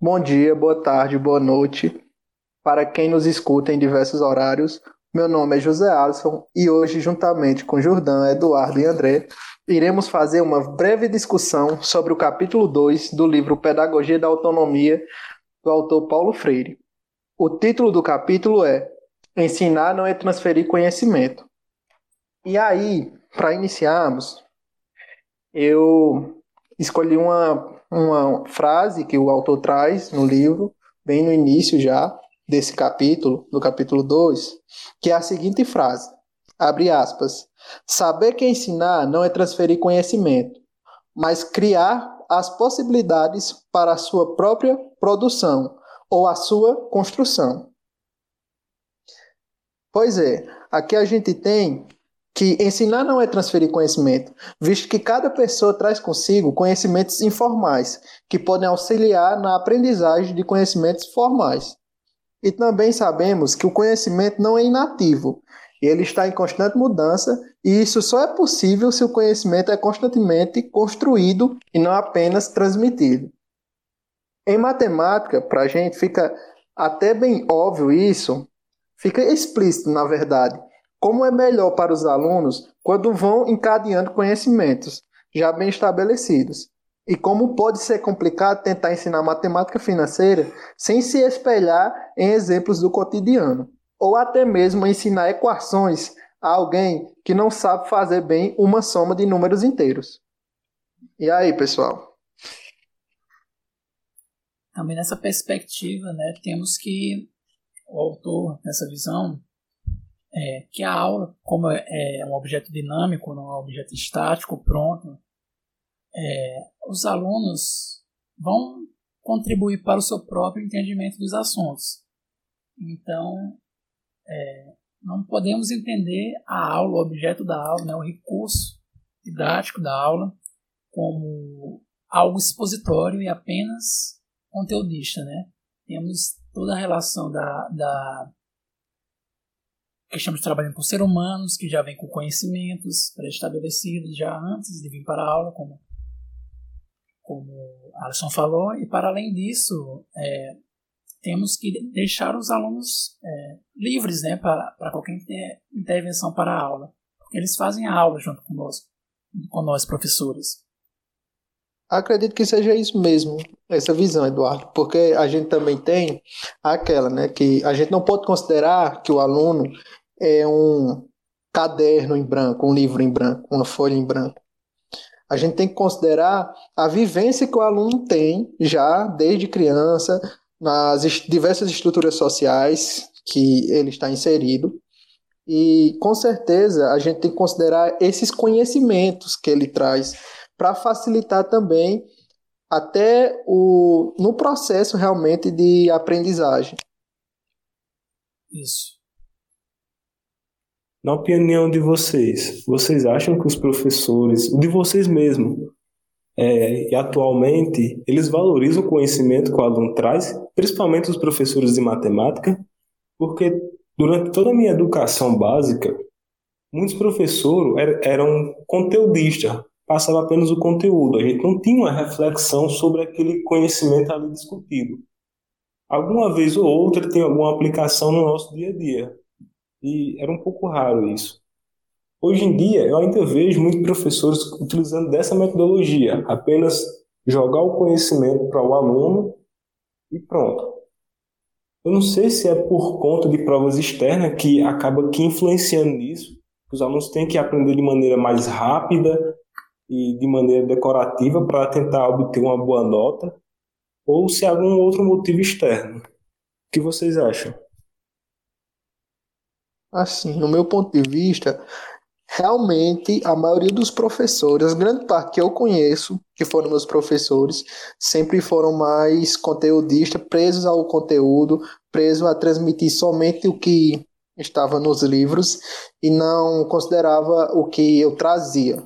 bom dia, boa tarde, boa noite para quem nos escuta em diversos horários. Meu nome é José Alisson e hoje, juntamente com Jordão, Eduardo e André, iremos fazer uma breve discussão sobre o capítulo 2 do livro Pedagogia da Autonomia, do autor Paulo Freire. O título do capítulo é Ensinar não é transferir conhecimento. E aí, para iniciarmos, eu escolhi uma, uma frase que o autor traz no livro, bem no início já, desse capítulo, do capítulo 2, que é a seguinte frase: abre aspas. Saber que ensinar não é transferir conhecimento, mas criar as possibilidades para a sua própria produção ou a sua construção. Pois é, aqui a gente tem que ensinar não é transferir conhecimento, visto que cada pessoa traz consigo conhecimentos informais, que podem auxiliar na aprendizagem de conhecimentos formais. E também sabemos que o conhecimento não é inativo, ele está em constante mudança, e isso só é possível se o conhecimento é constantemente construído e não apenas transmitido. Em matemática, para a gente fica até bem óbvio isso, fica explícito, na verdade, como é melhor para os alunos quando vão encadeando conhecimentos já bem estabelecidos. E como pode ser complicado tentar ensinar matemática financeira sem se espelhar em exemplos do cotidiano, ou até mesmo ensinar equações a alguém que não sabe fazer bem uma soma de números inteiros. E aí, pessoal? Também nessa perspectiva, né, temos que o autor, nessa visão, é, que a aula, como é, é um objeto dinâmico, não é um objeto estático, pronto, é, os alunos vão contribuir para o seu próprio entendimento dos assuntos. Então, é, não podemos entender a aula, o objeto da aula, né, o recurso didático da aula, como algo expositório e apenas conteudista. Né? Temos toda a relação da, da que estamos trabalhando com seres humanos, que já vem com conhecimentos pré-estabelecidos já antes de vir para a aula, como, como Alisson falou, e para além disso, é, temos que deixar os alunos é, livres né, para, para qualquer intervenção para a aula, porque eles fazem a aula junto conosco, com nós professores. Acredito que seja isso mesmo, essa visão, Eduardo, porque a gente também tem aquela, né, que a gente não pode considerar que o aluno é um caderno em branco, um livro em branco, uma folha em branco. A gente tem que considerar a vivência que o aluno tem já desde criança, nas diversas estruturas sociais que ele está inserido. E com certeza a gente tem que considerar esses conhecimentos que ele traz para facilitar também até o, no processo realmente de aprendizagem. Isso. Na opinião de vocês, vocês acham que os professores, de vocês mesmo, é, e atualmente eles valorizam o conhecimento que o aluno traz, principalmente os professores de matemática, porque durante toda a minha educação básica, muitos professores eram conteudistas, passava apenas o conteúdo, a gente não tinha uma reflexão sobre aquele conhecimento ali discutido. Alguma vez ou outra tem alguma aplicação no nosso dia a dia, e era um pouco raro isso. Hoje em dia, eu ainda vejo muitos professores utilizando dessa metodologia, apenas jogar o conhecimento para o aluno e pronto. Eu não sei se é por conta de provas externas que acaba que influenciando nisso, os alunos têm que aprender de maneira mais rápida e de maneira decorativa para tentar obter uma boa nota, ou se há algum outro motivo externo. O que vocês acham? Assim, no meu ponto de vista, realmente a maioria dos professores, grande parte que eu conheço, que foram meus professores, sempre foram mais conteudistas, presos ao conteúdo, presos a transmitir somente o que estava nos livros e não considerava o que eu trazia.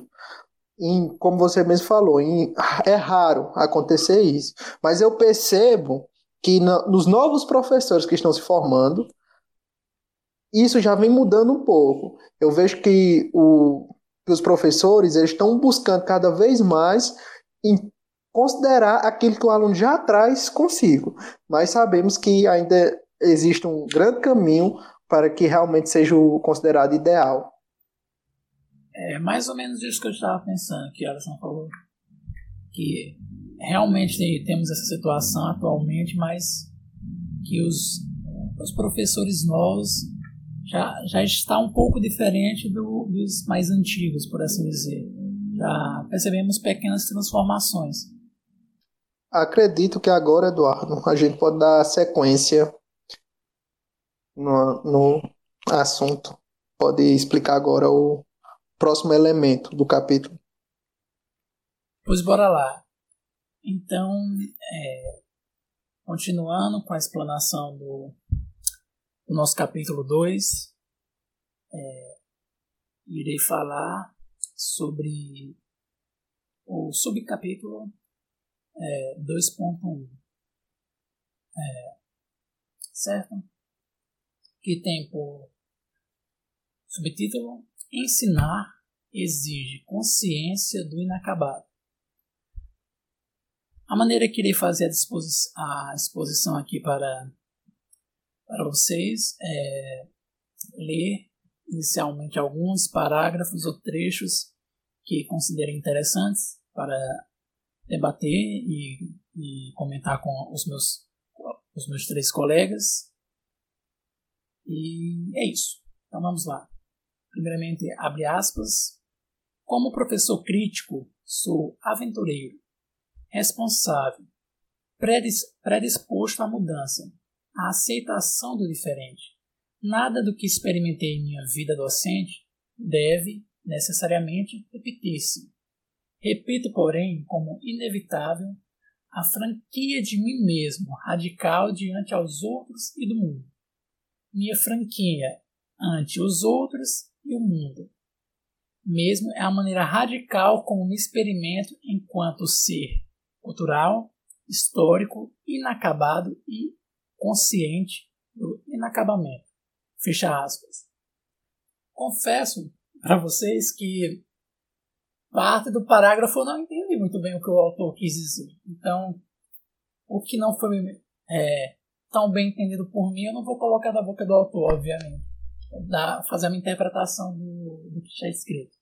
E, como você mesmo falou, é raro acontecer isso, mas eu percebo que nos novos professores que estão se formando, isso já vem mudando um pouco. Eu vejo que, o, que os professores eles estão buscando cada vez mais em considerar aquilo que o aluno já traz consigo. Mas sabemos que ainda existe um grande caminho para que realmente seja considerado ideal. É mais ou menos isso que eu estava pensando, que a Alison falou. Que realmente temos essa situação atualmente, mas que os, os professores novos já, já está um pouco diferente do, dos mais antigos, por assim dizer. Já percebemos pequenas transformações. Acredito que agora, Eduardo, a gente pode dar sequência no, no assunto. Pode explicar agora o próximo elemento do capítulo. Pois bora lá. Então, é, continuando com a explanação do, do nosso capítulo 2, é, irei falar sobre o subcapítulo é, 2.1. É, certo? Que tem por subtítulo Ensinar exige consciência do inacabado. A maneira que irei fazer a, disposi a exposição aqui para, para vocês é ler inicialmente alguns parágrafos ou trechos que considerem interessantes para debater e, e comentar com os meus, os meus três colegas. E é isso. Então vamos lá. Primeiramente, abre aspas. Como professor crítico, sou aventureiro responsável, predisposto à mudança, à aceitação do diferente. Nada do que experimentei em minha vida docente deve, necessariamente, repetir-se. Repito, porém, como inevitável, a franquia de mim mesmo, radical diante aos outros e do mundo. Minha franquia ante os outros e o mundo. Mesmo é a maneira radical como me experimento enquanto ser cultural, histórico, inacabado e consciente do inacabamento. Fecha aspas. Confesso para vocês que parte do parágrafo eu não entendi muito bem o que o autor quis dizer. Então, o que não foi é, tão bem entendido por mim, eu não vou colocar da boca do autor, obviamente. Da, fazer uma interpretação do, do que está escrito.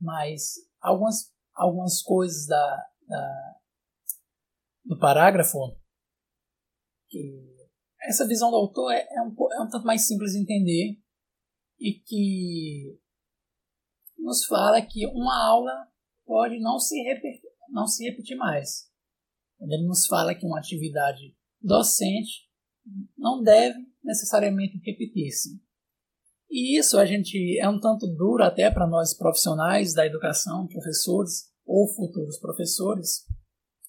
Mas algumas, algumas coisas da, da, do parágrafo, que essa visão do autor é, é, um, é um tanto mais simples de entender e que nos fala que uma aula pode não se, repetir, não se repetir mais. Ele nos fala que uma atividade docente não deve necessariamente repetir-se. E isso a gente é um tanto duro até para nós profissionais da educação, professores ou futuros professores,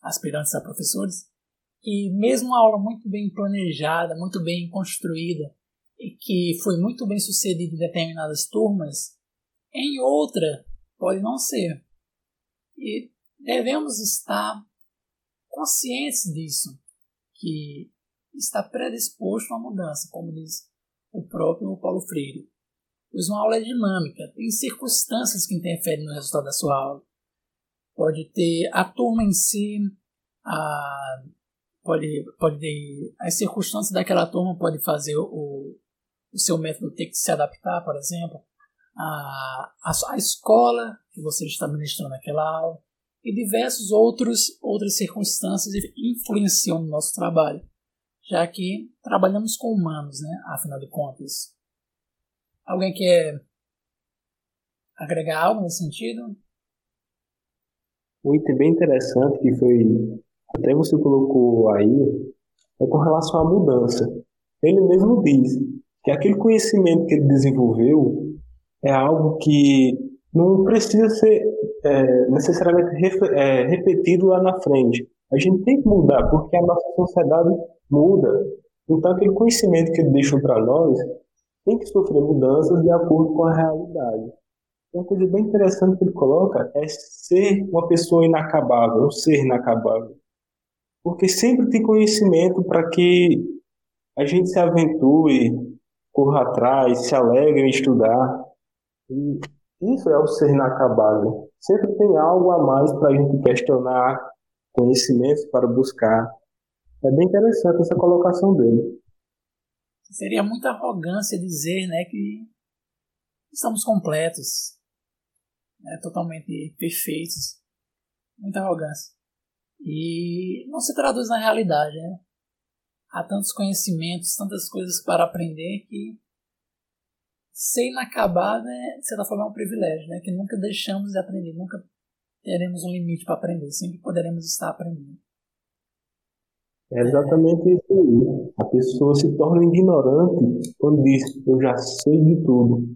aspirantes a professores, que mesmo uma aula muito bem planejada, muito bem construída, e que foi muito bem sucedida em determinadas turmas, em outra pode não ser. E devemos estar conscientes disso, que está predisposto à mudança, como diz o próprio Paulo Freire. Pois uma aula é dinâmica, tem circunstâncias que interferem no resultado da sua aula pode ter a turma em si, a, pode, pode ter, as circunstâncias daquela turma pode fazer o, o seu método ter que se adaptar, por exemplo, a, a, a escola que você está ministrando naquela aula e diversos outros outras circunstâncias influenciam no nosso trabalho, já que trabalhamos com humanos, né? Afinal de contas. Alguém quer agregar algo nesse sentido? Um item bem interessante que foi, até você colocou aí, é com relação à mudança. Ele mesmo diz que aquele conhecimento que ele desenvolveu é algo que não precisa ser é, necessariamente é, repetido lá na frente. A gente tem que mudar, porque a nossa sociedade muda. Então, aquele conhecimento que ele deixou para nós tem que sofrer mudanças de acordo com a realidade. Uma coisa bem interessante que ele coloca é ser uma pessoa inacabável, um ser inacabável. Porque sempre tem conhecimento para que a gente se aventure, corra atrás, se alegre em estudar. E isso é o ser inacabável. Sempre tem algo a mais para a gente questionar, conhecimentos para buscar. É bem interessante essa colocação dele. Seria muita arrogância dizer né, que estamos completos, né, totalmente perfeitos. Muita arrogância. E não se traduz na realidade. Né? Há tantos conhecimentos, tantas coisas para aprender que ser inacabado é, de certa forma, é um privilégio, né? que nunca deixamos de aprender, nunca teremos um limite para aprender, sempre poderemos estar aprendendo. É exatamente isso aí. A pessoa se torna ignorante quando diz eu já sei de tudo.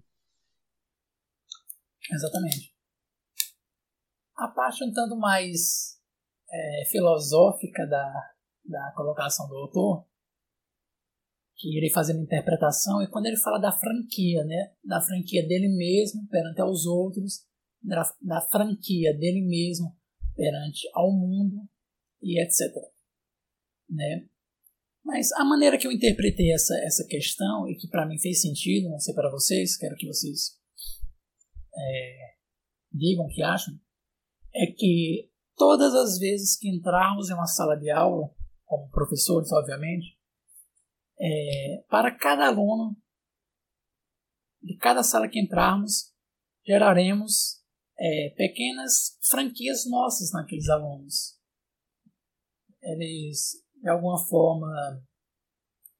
Exatamente. A parte um tanto mais é, filosófica da, da colocação do autor, que irei fazendo interpretação, é quando ele fala da franquia, né? da franquia dele mesmo perante aos outros, da, da franquia dele mesmo perante ao mundo e etc. Né? Mas a maneira que eu interpretei essa, essa questão e que para mim fez sentido, não sei para vocês, quero que vocês é, digam o que acham, é que todas as vezes que entrarmos em uma sala de aula, como professores, obviamente, é, para cada aluno, de cada sala que entrarmos, geraremos é, pequenas franquias nossas naqueles alunos. Eles, de alguma forma,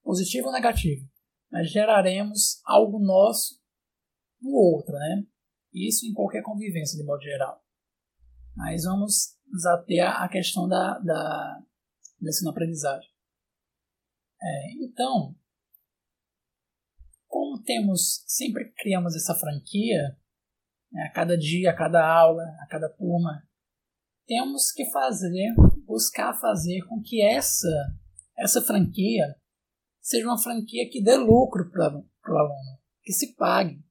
positivo ou negativo, mas geraremos algo nosso no outro, né? Isso em qualquer convivência, de modo geral. Mas vamos nos ater à questão da, da ensino-aprendizagem. É, então, como temos sempre criamos essa franquia, né, a cada dia, a cada aula, a cada turma, temos que fazer, buscar fazer com que essa, essa franquia seja uma franquia que dê lucro para o aluno, que se pague.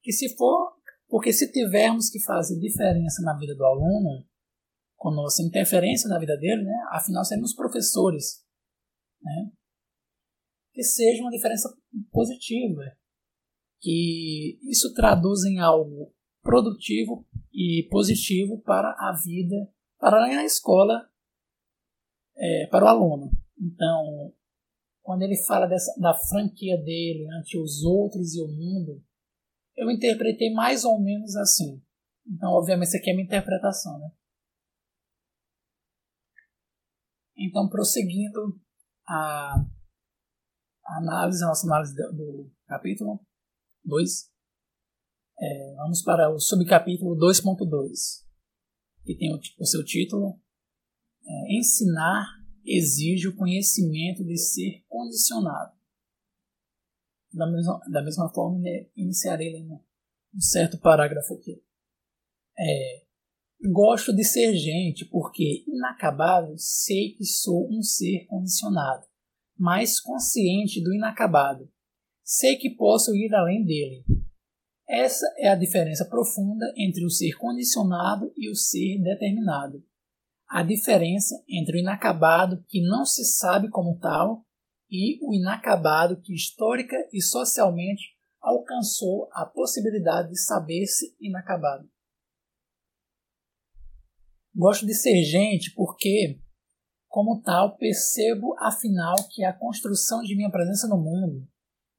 Que se for, porque se tivermos que fazer diferença na vida do aluno, com nossa interferência na vida dele, né, afinal seremos professores, né, que seja uma diferença positiva, que isso traduz em algo produtivo e positivo para a vida, para a escola, é, para o aluno. Então, quando ele fala dessa, da franquia dele ante os outros e o mundo, eu interpretei mais ou menos assim. Então, obviamente, isso aqui é minha interpretação, né? Então, prosseguindo a, a análise, a nossa análise do, do capítulo, 2. É, vamos para o subcapítulo 2.2, que tem o, o, seu título é, Ensinar exige o conhecimento de ser condicionado. Da mesma, da mesma forma, né, iniciarei um certo parágrafo aqui. É, gosto de ser gente porque, inacabado, sei que sou um ser condicionado, mas consciente do inacabado sei que posso ir além dele. Essa é a diferença profunda entre o ser condicionado e o ser determinado. A diferença entre o inacabado que não se sabe como tal e o inacabado que histórica e socialmente alcançou a possibilidade de saber-se inacabado. Gosto de ser gente porque, como tal, percebo afinal que a construção de minha presença no mundo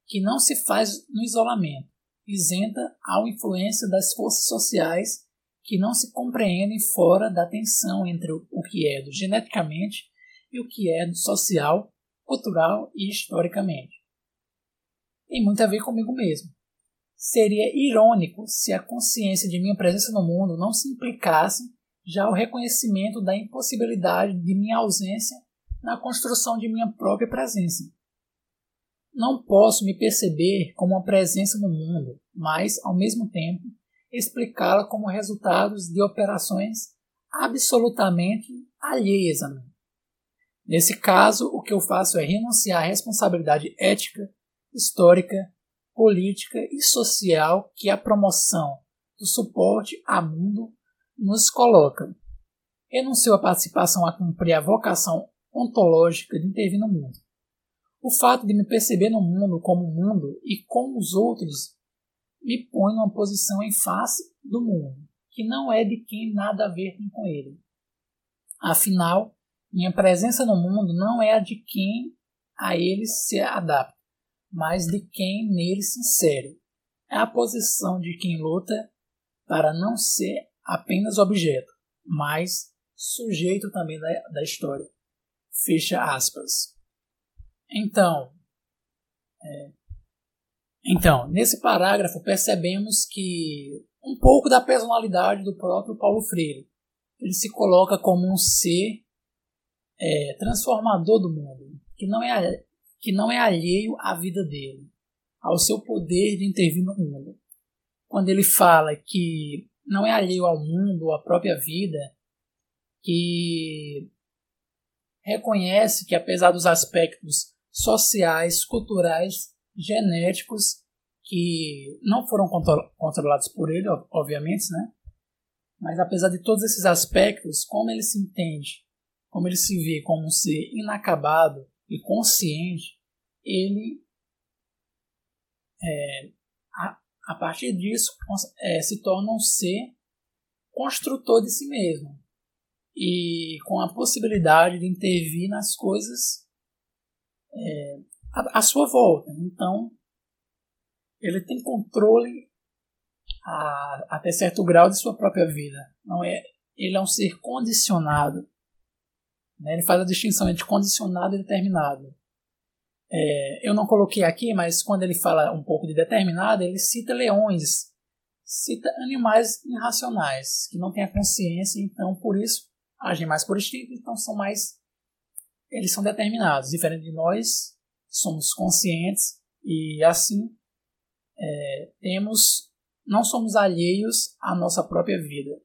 que não se faz no isolamento, isenta ao influência das forças sociais que não se compreendem fora da tensão entre o que é do geneticamente e o que é do social, cultural e historicamente. Tem muito a ver comigo mesmo. Seria irônico se a consciência de minha presença no mundo não se implicasse já o reconhecimento da impossibilidade de minha ausência na construção de minha própria presença. Não posso me perceber como uma presença no mundo, mas, ao mesmo tempo, explicá-la como resultados de operações absolutamente alheias a mim. Nesse caso, o que eu faço é renunciar à responsabilidade ética, histórica, política e social que a promoção do suporte ao mundo nos coloca. Renuncio à participação a cumprir a vocação ontológica de intervir no mundo. O fato de me perceber no mundo como mundo e com os outros me põe numa posição em face do mundo, que não é de quem nada a ver com ele. Afinal, minha presença no mundo não é a de quem a ele se adapta, mas de quem nele se insere. É a posição de quem luta para não ser apenas objeto, mas sujeito também da, da história. Fecha aspas. Então, é, então, nesse parágrafo percebemos que um pouco da personalidade do próprio Paulo Freire. Ele se coloca como um ser é, transformador do mundo, que não, é, que não é alheio à vida dele, ao seu poder de intervir no mundo. Quando ele fala que não é alheio ao mundo, à própria vida, que reconhece que apesar dos aspectos sociais, culturais, genéticos que não foram controlados por ele, obviamente, né? Mas apesar de todos esses aspectos, como ele se entende, como ele se vê como um ser inacabado e consciente, ele é, a, a, partir disso é, se torna um ser construtor de si mesmo e com a possibilidade de intervir nas coisas é, à, sua volta. Então, ele tem controle a, até certo grau de sua própria vida. Não é, ele é um ser condicionado. Né? Ele faz a distinção entre condicionado e determinado. É, eu não coloquei aqui, mas quando ele fala um pouco de determinado, ele cita leões, cita animais irracionais, que não têm a consciência, então por isso agem mais por instinto, então são mais. Eles são determinados, diferente de nós, somos conscientes e assim é, temos, não somos alheios à nossa própria vida.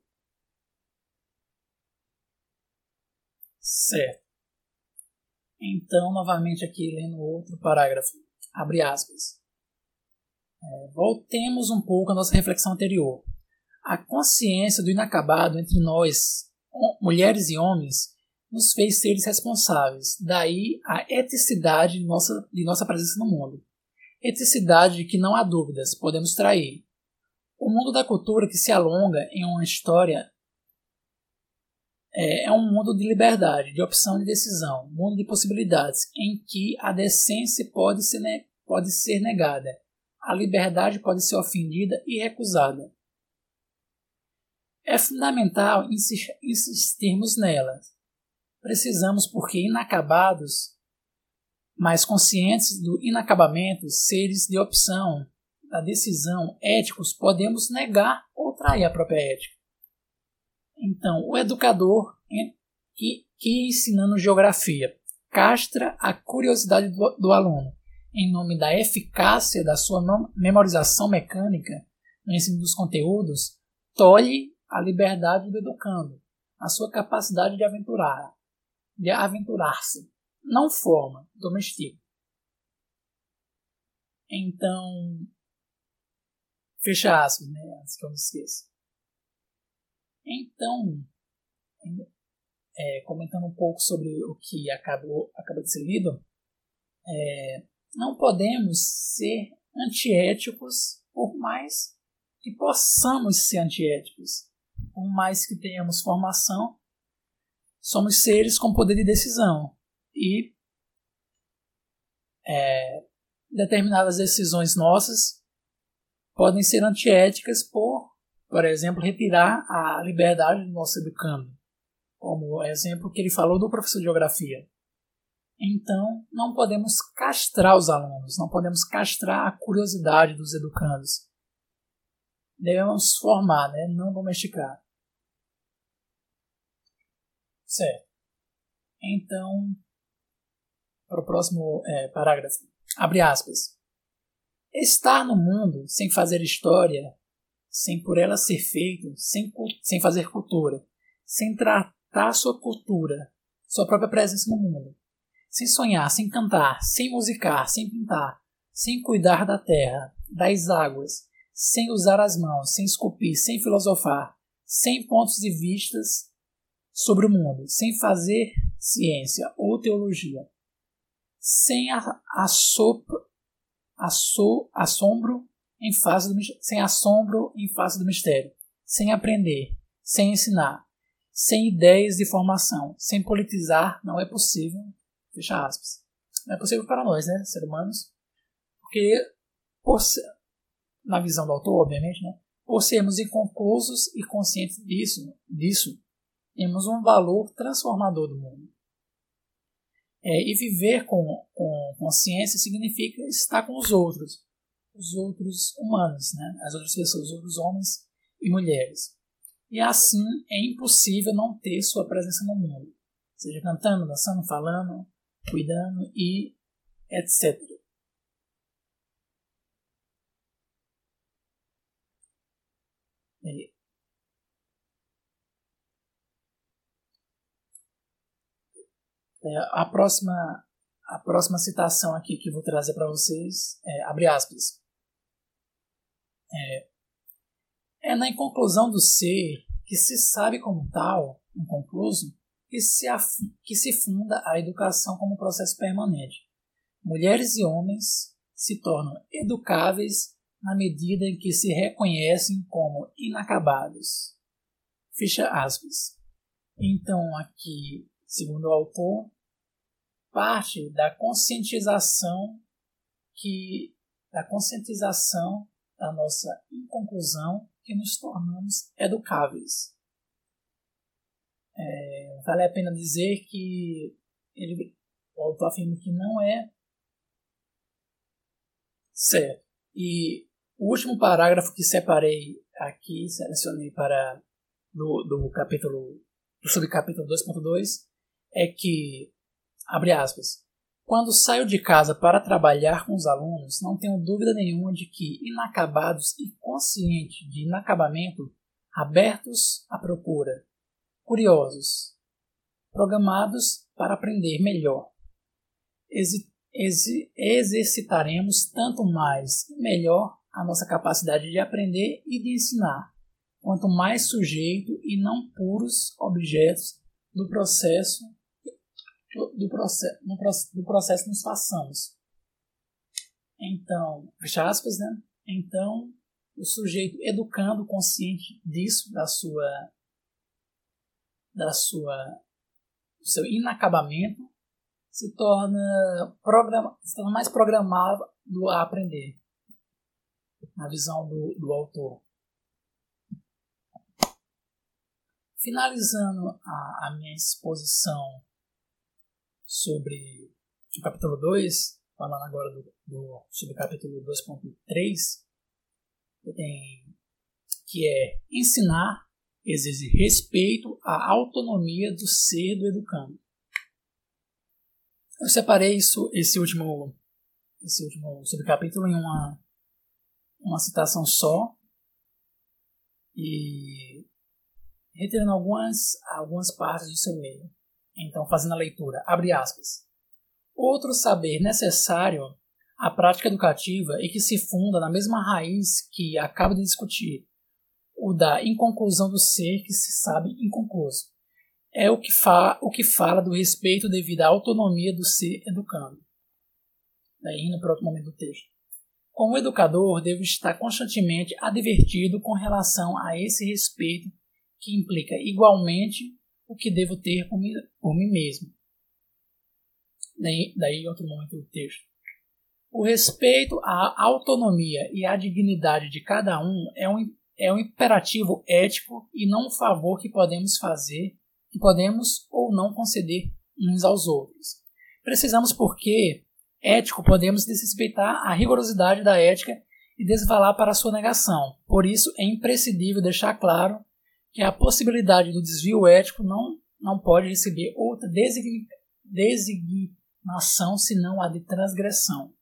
Certo. Então, novamente aqui lendo outro parágrafo, abre aspas. É, voltemos um pouco à nossa reflexão anterior. A consciência do inacabado entre nós, mulheres e homens, nos fez seres responsáveis. Daí a eticidade de nossa, de nossa presença no mundo eticidade de que não há dúvidas, podemos trair. O mundo da cultura que se alonga em uma história é, é um mundo de liberdade, de opção de decisão, mundo de possibilidades, em que a decência pode ser, pode ser negada, a liberdade pode ser ofendida e recusada. É fundamental insistirmos nela. Precisamos, porque inacabados mas conscientes do inacabamento, seres de opção, da decisão, éticos, podemos negar ou trair a própria ética. Então, o educador que, que ensinando geografia castra a curiosidade do, do aluno em nome da eficácia da sua memorização mecânica no ensino dos conteúdos, tolhe a liberdade do educando, a sua capacidade de aventurar, de aventurar-se não forma, domestica. Então, fecha aspas, né? Antes que eu me esqueça. Então, é, comentando um pouco sobre o que acabou, acabou de ser lido, é, não podemos ser antiéticos por mais que possamos ser antiéticos. Por mais que tenhamos formação, somos seres com poder de decisão e é, determinadas decisões nossas podem ser antiéticas por, por exemplo, retirar a liberdade do nosso educando, como o exemplo que ele falou do professor de geografia. Então, não podemos castrar os alunos, não podemos castrar a curiosidade dos educandos. Devemos formar, né? não domesticar. Certo. Então, para o próximo é, parágrafo. Abre aspas. Estar no mundo sem fazer história, sem por ela ser feito, sem, sem fazer cultura, sem tratar sua cultura, sua própria presença no mundo, sem sonhar, sem cantar, sem musicar, sem pintar, sem cuidar da terra, das águas, sem usar as mãos, sem esculpir, sem filosofar, sem pontos de vistas sobre o mundo, sem fazer ciência ou teologia, sem a, a assombro em face do sem assombro em face do mistério, sem aprender, sem ensinar, sem ideias de formação. Sem politizar não é possível. Fecha aspas. Não é possível para nós, né, seres humanos, porque, por na visão do autor, obviamente, né, por sermos inconclusos e conscientes disso, disso temos um valor transformador do mundo. É, e viver com, com consciência significa estar com os outros, os outros humanos, né? as outras pessoas, os outros homens e mulheres. E assim é impossível não ter sua presença no mundo, seja cantando, dançando, falando, cuidando e etc. É. É, a próxima a próxima citação aqui que vou trazer para vocês é abre aspas é, é na inconclusão do ser que se sabe como tal, inconcluso, que se, que se funda a educação como processo permanente. Mulheres e homens se tornam educáveis na medida em que se reconhecem como inacabados. Fecha aspas. Então, aqui, segundo o autor, parte da conscientização que da conscientização da nossa inconclusão que nos tornamos educáveis. É, vale a pena dizer que ele, o autor afirma que não é certo. E o último parágrafo que separei aqui, selecionei para do, do capítulo do subcapítulo 2.2 é que abre aspas quando saio de casa para trabalhar com os alunos, não tenho dúvida nenhuma de que, inacabados e conscientes de inacabamento, abertos à procura, curiosos, programados para aprender melhor, exercitaremos tanto mais e melhor a nossa capacidade de aprender e de ensinar, quanto mais sujeito e não puros objetos do processo do, processo, do processo nos façamos. Então, fecha aspas, né? Então, o sujeito educando, consciente disso, da sua, da sua, do seu inacabamento, se torna, programa, se torna mais programado a aprender, na visão do, do autor. Finalizando a, a minha exposição sobre o capítulo 2, falando agora do, do subcapítulo 2.3, tem que é ensinar exige respeito à autonomia do ser do educando. Eu separei isso, esse último, esse último subcapítulo em uma, uma citação só e retirando algumas, algumas partes do seu meio. Então, fazendo a leitura, abre aspas. Outro saber necessário à prática educativa e que se funda na mesma raiz que acabo de discutir, o da inconclusão do ser que se sabe inconcluso. É o que, fa o que fala do respeito devido à autonomia do ser educando. Daí indo para outro momento do texto. Como educador, devo estar constantemente advertido com relação a esse respeito que implica igualmente o que devo ter por mim, por mim mesmo. Daí, daí outro momento do texto. O respeito à autonomia e à dignidade de cada um é um, é um imperativo ético e não um favor que podemos fazer, que podemos ou não conceder uns aos outros. Precisamos, porque ético, podemos desrespeitar a rigorosidade da ética e desvalar para sua negação. Por isso, é imprescindível deixar claro que a possibilidade do desvio ético não, não pode receber outra designação senão a de transgressão.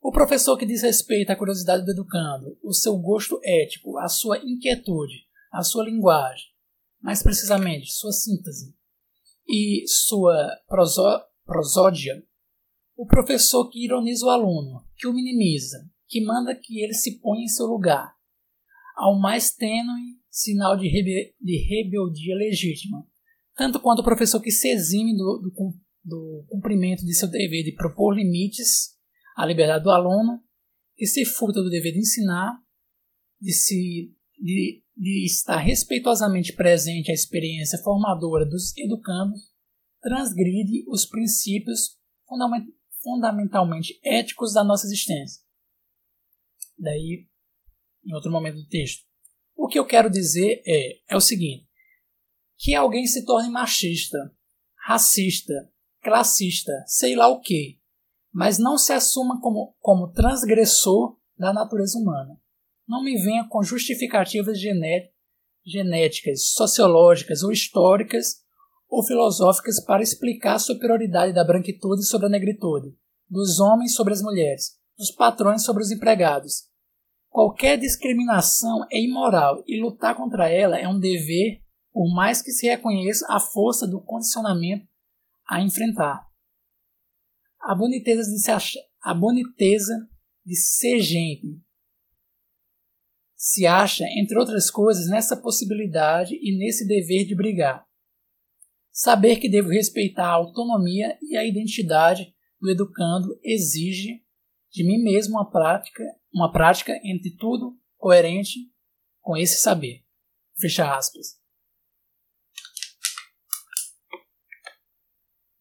O professor que diz respeito à curiosidade do educando, o seu gosto ético, a sua inquietude, a sua linguagem, mais precisamente sua síntese e sua prosó prosódia, o professor que ironiza o aluno, que o minimiza, que manda que ele se ponha em seu lugar, ao mais tênue sinal de, rebe de rebeldia legítima, tanto quanto o professor que se exime do, do, do cumprimento de seu dever de propor limites à liberdade do aluno, que se furta do dever de ensinar, de, se, de, de estar respeitosamente presente à experiência formadora dos educandos transgride os princípios fundamentalmente éticos da nossa existência. Daí, em outro momento do texto. O que eu quero dizer é, é o seguinte: que alguém se torne machista, racista, classista, sei lá o que, mas não se assuma como, como transgressor da natureza humana. Não me venha com justificativas genéticas, sociológicas ou históricas ou filosóficas para explicar a superioridade da branquitude sobre a negritude, dos homens sobre as mulheres, dos patrões sobre os empregados. Qualquer discriminação é imoral e lutar contra ela é um dever, por mais que se reconheça a força do condicionamento a enfrentar. A boniteza de, se achar, a boniteza de ser gente se acha, entre outras coisas, nessa possibilidade e nesse dever de brigar. Saber que devo respeitar a autonomia e a identidade do educando exige de mim mesmo uma prática, uma prática entre tudo coerente com esse saber. Fecha aspas.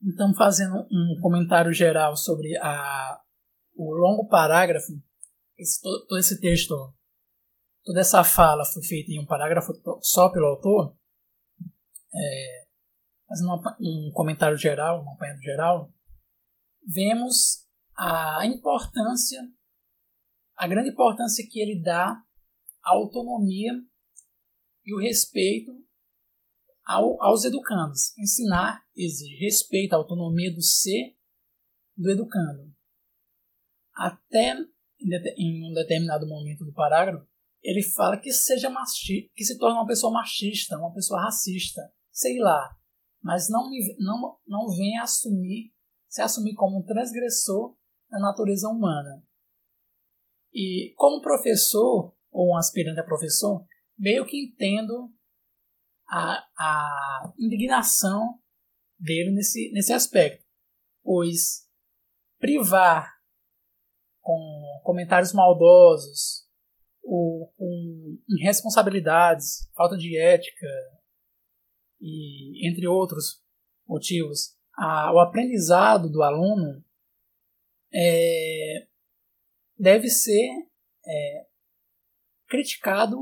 Então, fazendo um comentário geral sobre a, o longo parágrafo, esse, todo esse texto, toda essa fala foi feita em um parágrafo só pelo autor, é, fazendo um comentário geral, um apanhado geral, vemos a importância, a grande importância que ele dá à autonomia e o respeito ao, aos educandos. Ensinar exige respeito à autonomia do ser do educando. Até em um determinado momento do parágrafo, ele fala que seja que se torne uma pessoa machista, uma pessoa racista, sei lá mas não, me, não, não venha assumir, se assumir como um transgressor da natureza humana. E como professor, ou um aspirante a professor, meio que entendo a, a indignação dele nesse, nesse aspecto, pois privar com comentários maldosos, ou com irresponsabilidades, falta de ética, e entre outros motivos, a, o aprendizado do aluno é, deve ser é, criticado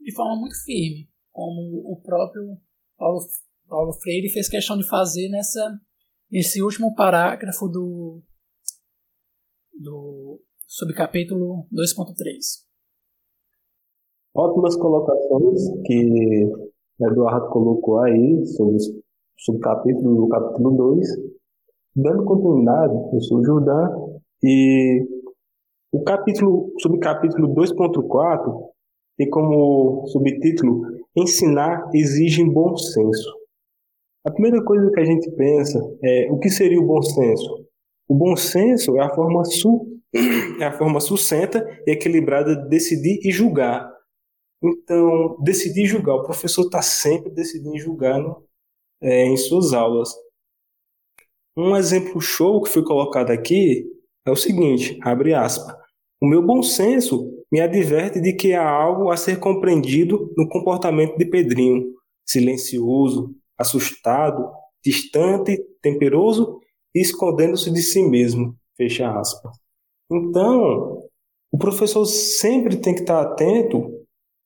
de forma muito firme, como o próprio Paulo, Paulo Freire fez questão de fazer nessa, nesse último parágrafo do, do subcapítulo 2.3. Ótimas colocações que Eduardo colocou aí sobre o subcapítulo do capítulo 2. Dando continuidade, eu sou o Jordão e o capítulo, subcapítulo 2.4 tem como subtítulo Ensinar exige bom senso. A primeira coisa que a gente pensa é o que seria o bom senso? O bom senso é a forma, su, é a forma sucinta e equilibrada de decidir e julgar então, decidir julgar. O professor está sempre decidindo julgar no, é, em suas aulas. Um exemplo show que foi colocado aqui é o seguinte, abre aspas. O meu bom senso me adverte de que há algo a ser compreendido no comportamento de Pedrinho, silencioso, assustado, distante, temperoso e escondendo-se de si mesmo. Fecha aspas. Então, o professor sempre tem que estar atento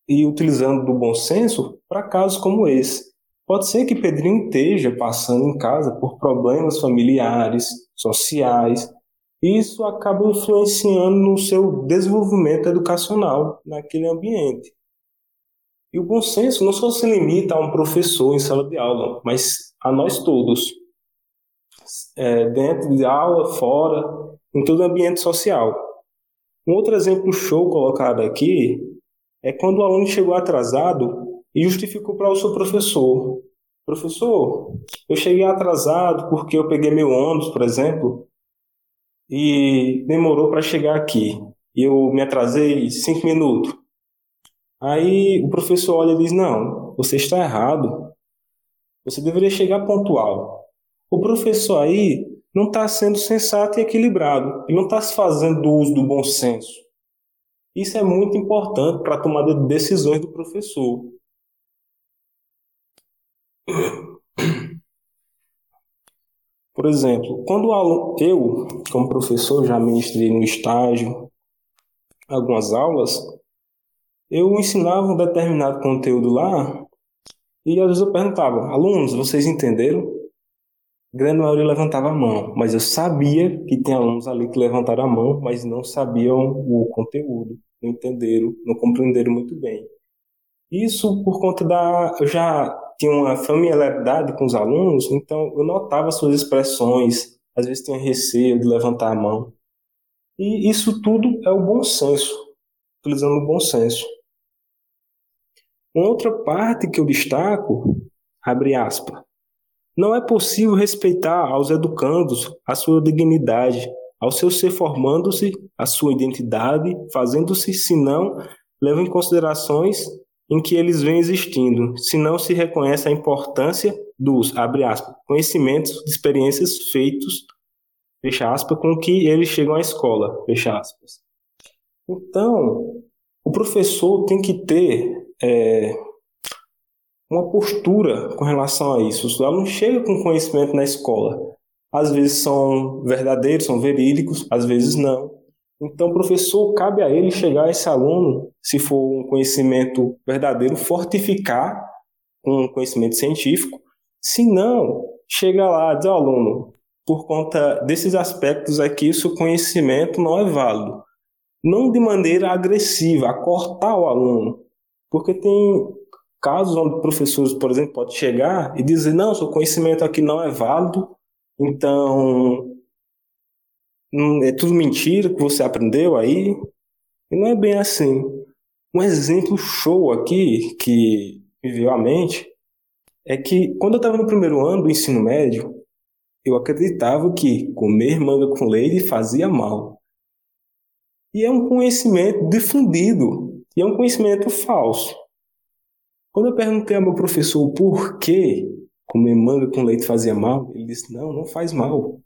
e utilizando do bom senso para casos como esse. Pode ser que Pedrinho esteja passando em casa por problemas familiares, sociais, isso acaba influenciando no seu desenvolvimento educacional naquele ambiente. E o bom senso não só se limita a um professor em sala de aula, mas a nós todos, é, dentro de aula, fora, em todo ambiente social. Um outro exemplo show colocado aqui é quando o aluno chegou atrasado e justificou para o seu professor. Professor, eu cheguei atrasado porque eu peguei meu ônibus, por exemplo, e demorou para chegar aqui. Eu me atrasei cinco minutos. Aí o professor olha e diz: Não, você está errado. Você deveria chegar pontual. O professor aí não está sendo sensato e equilibrado. Ele não está fazendo do uso do bom senso. Isso é muito importante para a tomada de decisões do professor. Por exemplo, quando aluno, eu, como professor, já ministrei no estágio algumas aulas, eu ensinava um determinado conteúdo lá e às vezes eu perguntava, alunos, vocês entenderam? A grande maioria levantava a mão, mas eu sabia que tem alunos ali que levantaram a mão, mas não sabiam o conteúdo, não entenderam, não compreenderam muito bem. Isso por conta da. Eu já tinha uma familiaridade com os alunos, então eu notava suas expressões, às vezes tinha receio de levantar a mão. E isso tudo é o bom senso, utilizando o bom senso. Uma outra parte que eu destaco, abre aspas, não é possível respeitar aos educandos a sua dignidade, ao seu ser formando-se a sua identidade, fazendo-se, se não levam em considerações em que eles vêm existindo, se não se reconhece a importância dos, abre aspas, conhecimentos de experiências feitos, fecha aspas, com que eles chegam à escola, fecha aspas. Então, o professor tem que ter é, uma postura com relação a isso. Os alunos chegam com conhecimento na escola. Às vezes são verdadeiros, são verídicos, às vezes não. Então, professor, cabe a ele chegar a esse aluno, se for um conhecimento verdadeiro, fortificar com um conhecimento científico. Se não, chega lá, diz ao aluno, por conta desses aspectos aqui, o seu conhecimento não é válido. Não de maneira agressiva, a cortar o aluno. Porque tem casos onde professores, por exemplo, podem chegar e dizer: não, seu conhecimento aqui não é válido, então é tudo mentira que você aprendeu aí. E não é bem assim. Um exemplo show aqui que me veio à mente é que quando eu estava no primeiro ano do ensino médio, eu acreditava que comer manga com leite fazia mal. E é um conhecimento difundido, e é um conhecimento falso. Quando eu perguntei ao meu professor por que comer manga com leite fazia mal, ele disse: não, não faz mal.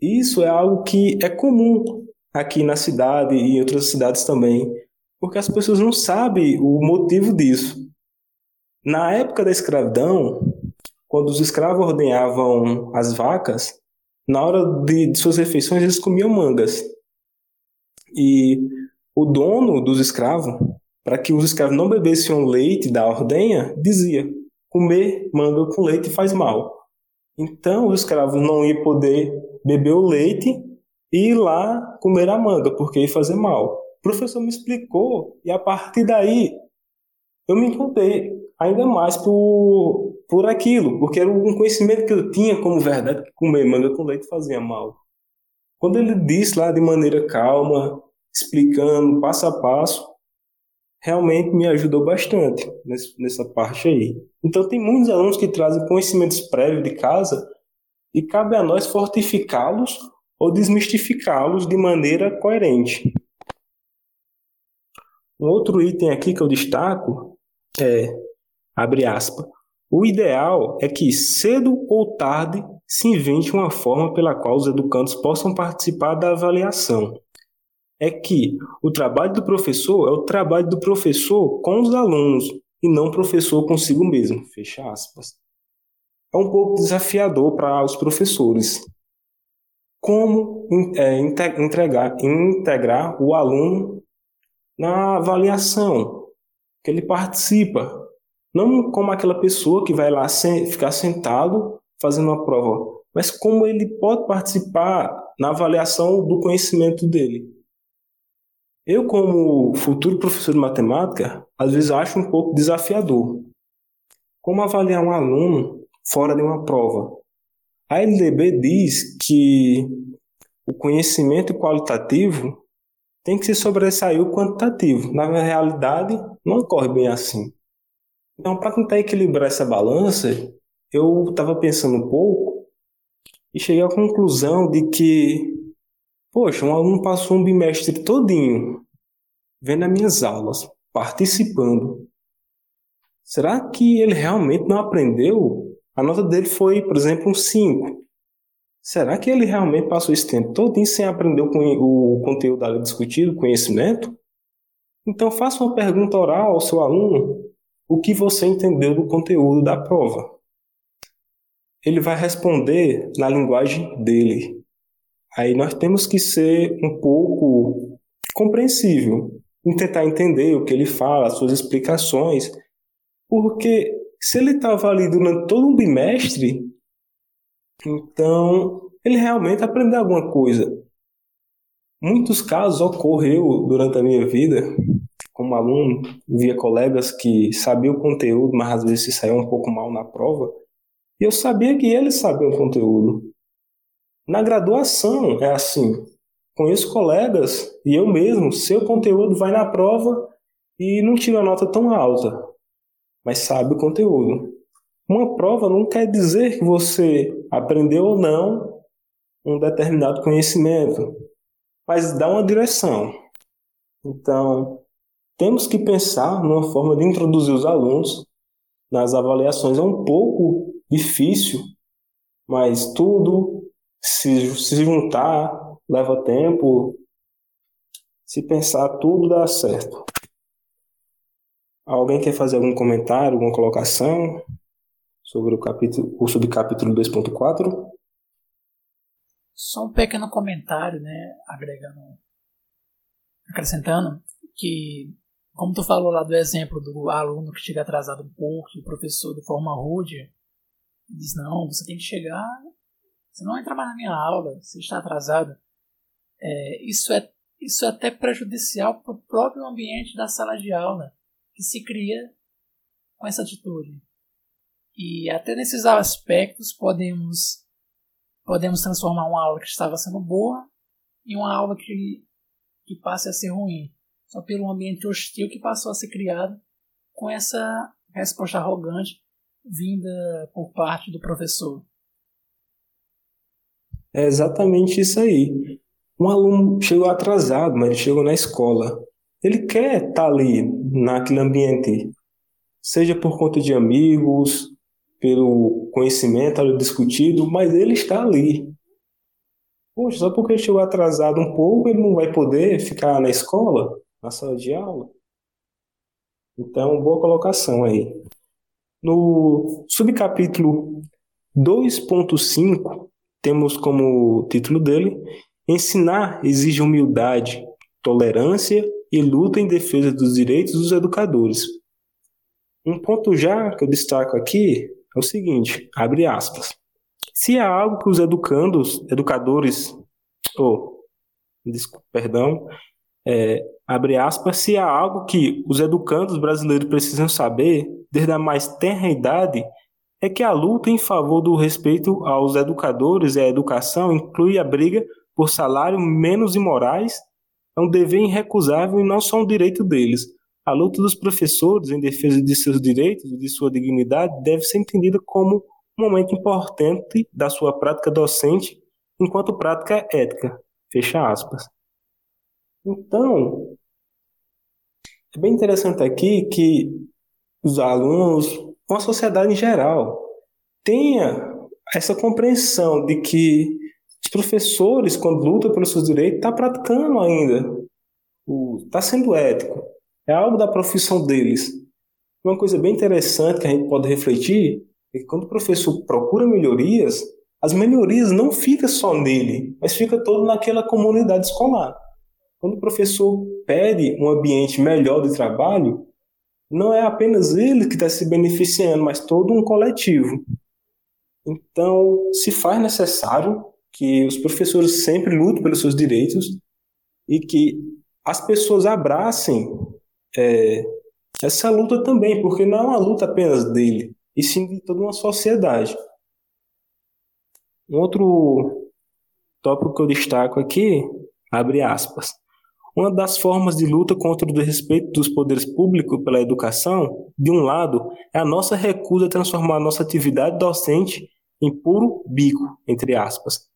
Isso é algo que é comum aqui na cidade e em outras cidades também, porque as pessoas não sabem o motivo disso. Na época da escravidão, quando os escravos ordenhavam as vacas, na hora de, de suas refeições eles comiam mangas. E o dono dos escravos, para que os escravos não bebessem o leite da ordenha, dizia: comer manga com leite faz mal. Então os escravos não iam poder beber o leite e ir lá comer a manga, porque ia fazer mal. O professor me explicou e a partir daí eu me encantei ainda mais por, por aquilo, porque era um conhecimento que eu tinha como verdade que comer manga com leite fazia mal. Quando ele disse lá de maneira calma, explicando passo a passo, realmente me ajudou bastante nessa parte aí. Então tem muitos alunos que trazem conhecimentos prévios de casa e cabe a nós fortificá-los ou desmistificá-los de maneira coerente. Um outro item aqui que eu destaco é, abre aspas, o ideal é que cedo ou tarde se invente uma forma pela qual os educandos possam participar da avaliação. É que o trabalho do professor é o trabalho do professor com os alunos e não o professor consigo mesmo. Fecha aspas é um pouco desafiador para os professores. Como é, entregar, integrar o aluno na avaliação, que ele participa, não como aquela pessoa que vai lá ficar sentado fazendo uma prova, mas como ele pode participar na avaliação do conhecimento dele. Eu, como futuro professor de matemática, às vezes acho um pouco desafiador. Como avaliar um aluno fora de uma prova. A LDB diz que o conhecimento qualitativo tem que se sobressair o quantitativo. Na realidade, não ocorre bem assim. Então, para tentar equilibrar essa balança, eu estava pensando um pouco e cheguei à conclusão de que, poxa, um aluno passou um bimestre todinho vendo as minhas aulas, participando. Será que ele realmente não aprendeu a nota dele foi, por exemplo, um 5. Será que ele realmente passou esse tempo todo sem aprender o, conteúdo ali discutido, o conhecimento? Então faça uma pergunta oral ao seu aluno o que você entendeu do conteúdo da prova. Ele vai responder na linguagem dele. Aí nós temos que ser um pouco compreensível, em tentar entender o que ele fala, as suas explicações, porque se ele estava ali durante todo um bimestre, então ele realmente aprendeu alguma coisa. Muitos casos ocorreu durante a minha vida, como aluno, via colegas que sabiam o conteúdo, mas às vezes se saiam um pouco mal na prova, e eu sabia que eles sabiam o conteúdo. Na graduação é assim. Conheço colegas e eu mesmo, seu conteúdo vai na prova e não tira nota tão alta, mas sabe o conteúdo. Uma prova não quer dizer que você aprendeu ou não um determinado conhecimento, mas dá uma direção. Então, temos que pensar numa forma de introduzir os alunos nas avaliações. É um pouco difícil, mas tudo se, se juntar leva tempo. Se pensar, tudo dá certo. Alguém quer fazer algum comentário, alguma colocação sobre o capítulo, o subcapítulo 2.4? Só um pequeno comentário, né, agregando, acrescentando que, como tu falou lá do exemplo do aluno que chega atrasado um pouco, o professor de forma rude diz não, você tem que chegar, você não entra mais na minha aula, você está atrasado. É, isso é isso é até prejudicial para o próprio ambiente da sala de aula que se cria com essa atitude. E até nesses aspectos podemos podemos transformar uma aula que estava sendo boa em uma aula que, que passe a ser ruim, só pelo ambiente hostil que passou a ser criado com essa resposta arrogante vinda por parte do professor. É exatamente isso aí. Um aluno chegou atrasado, mas ele chegou na escola. Ele quer estar ali, naquele ambiente, seja por conta de amigos, pelo conhecimento ali discutido, mas ele está ali. Poxa, só porque ele chegou atrasado um pouco, ele não vai poder ficar na escola, na sala de aula? Então, boa colocação aí. No subcapítulo 2.5, temos como título dele: Ensinar exige humildade, tolerância e luta em defesa dos direitos dos educadores. Um ponto já que eu destaco aqui é o seguinte, abre aspas. Se há algo que os educandos, educadores, ou, oh, perdão, é, abre aspas, se há algo que os educandos brasileiros precisam saber, desde a mais tenra idade, é que a luta em favor do respeito aos educadores e à educação inclui a briga por salário menos imorais, é um dever irrecusável e não só um direito deles, a luta dos professores em defesa de seus direitos e de sua dignidade deve ser entendida como um momento importante da sua prática docente enquanto prática ética. Fecha aspas. Então, é bem interessante aqui que os alunos, uma sociedade em geral, tenha essa compreensão de que os professores, quando lutam pelos seus direitos, estão tá praticando ainda, está sendo ético, é algo da profissão deles. Uma coisa bem interessante que a gente pode refletir é que quando o professor procura melhorias, as melhorias não ficam só nele, mas fica todo naquela comunidade escolar. Quando o professor pede um ambiente melhor de trabalho, não é apenas ele que está se beneficiando, mas todo um coletivo. Então, se faz necessário que os professores sempre lutem pelos seus direitos e que as pessoas abracem é, essa luta também, porque não é uma luta apenas dele, e sim de toda uma sociedade. Um outro tópico que eu destaco aqui, abre aspas. Uma das formas de luta contra o desrespeito dos poderes públicos pela educação, de um lado, é a nossa recusa a transformar a nossa atividade docente em puro bico, entre aspas.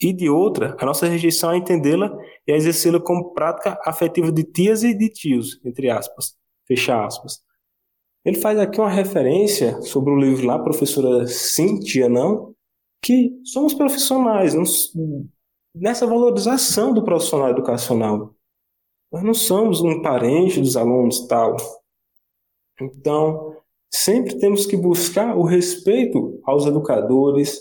E de outra, a nossa rejeição a entendê-la e a exercê-la como prática afetiva de tias e de tios, entre aspas. Fecha aspas. Ele faz aqui uma referência sobre o livro lá, professora Cíntia, não? Que somos profissionais, nessa valorização do profissional educacional. Nós não somos um parente dos alunos tal. Então, sempre temos que buscar o respeito aos educadores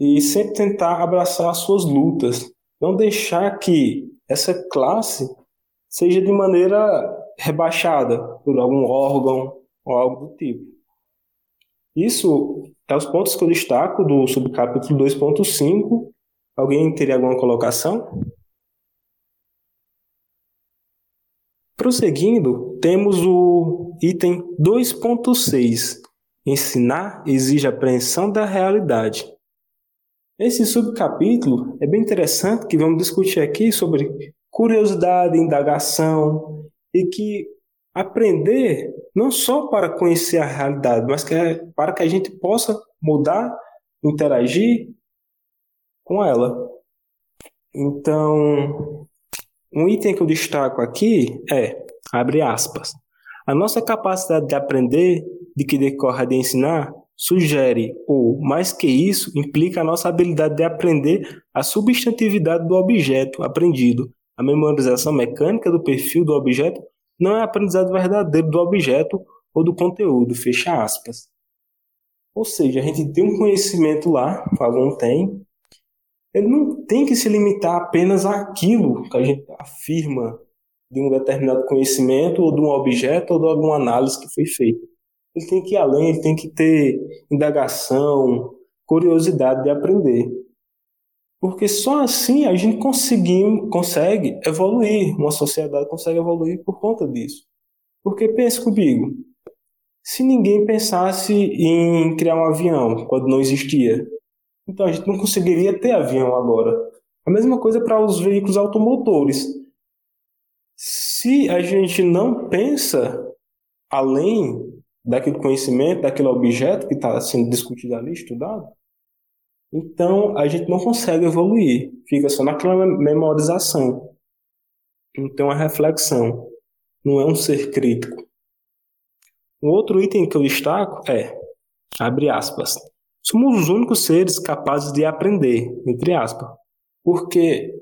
e sempre tentar abraçar as suas lutas. Não deixar que essa classe seja de maneira rebaixada por algum órgão ou algo do tipo. Isso é os pontos que eu destaco do subcapítulo 2.5. Alguém teria alguma colocação? Prosseguindo, temos o item 2.6. Ensinar exige apreensão da realidade. Esse subcapítulo é bem interessante que vamos discutir aqui sobre curiosidade, indagação e que aprender não só para conhecer a realidade, mas que é para que a gente possa mudar, interagir com ela. Então, um item que eu destaco aqui é, abre aspas, a nossa capacidade de aprender, de que decorre de ensinar, sugere, ou, mais que isso, implica a nossa habilidade de aprender a substantividade do objeto aprendido, a memorização mecânica do perfil do objeto não é aprendizado verdadeiro do objeto ou do conteúdo, fecha aspas. Ou seja, a gente tem um conhecimento lá, o aluno tem, ele não tem que se limitar apenas àquilo que a gente afirma de um determinado conhecimento ou de um objeto ou de alguma análise que foi feita. Ele tem que ir além, ele tem que ter indagação, curiosidade de aprender. Porque só assim a gente consegue evoluir, uma sociedade consegue evoluir por conta disso. Porque pense comigo, se ninguém pensasse em criar um avião quando não existia, então a gente não conseguiria ter avião agora. A mesma coisa para os veículos automotores. Se a gente não pensa além daquele conhecimento, daquele objeto que está sendo discutido ali, estudado, então a gente não consegue evoluir, fica só naquela memorização. Então a reflexão não é um ser crítico. Um outro item que eu destaco é, abre aspas, somos os únicos seres capazes de aprender, entre aspas, porque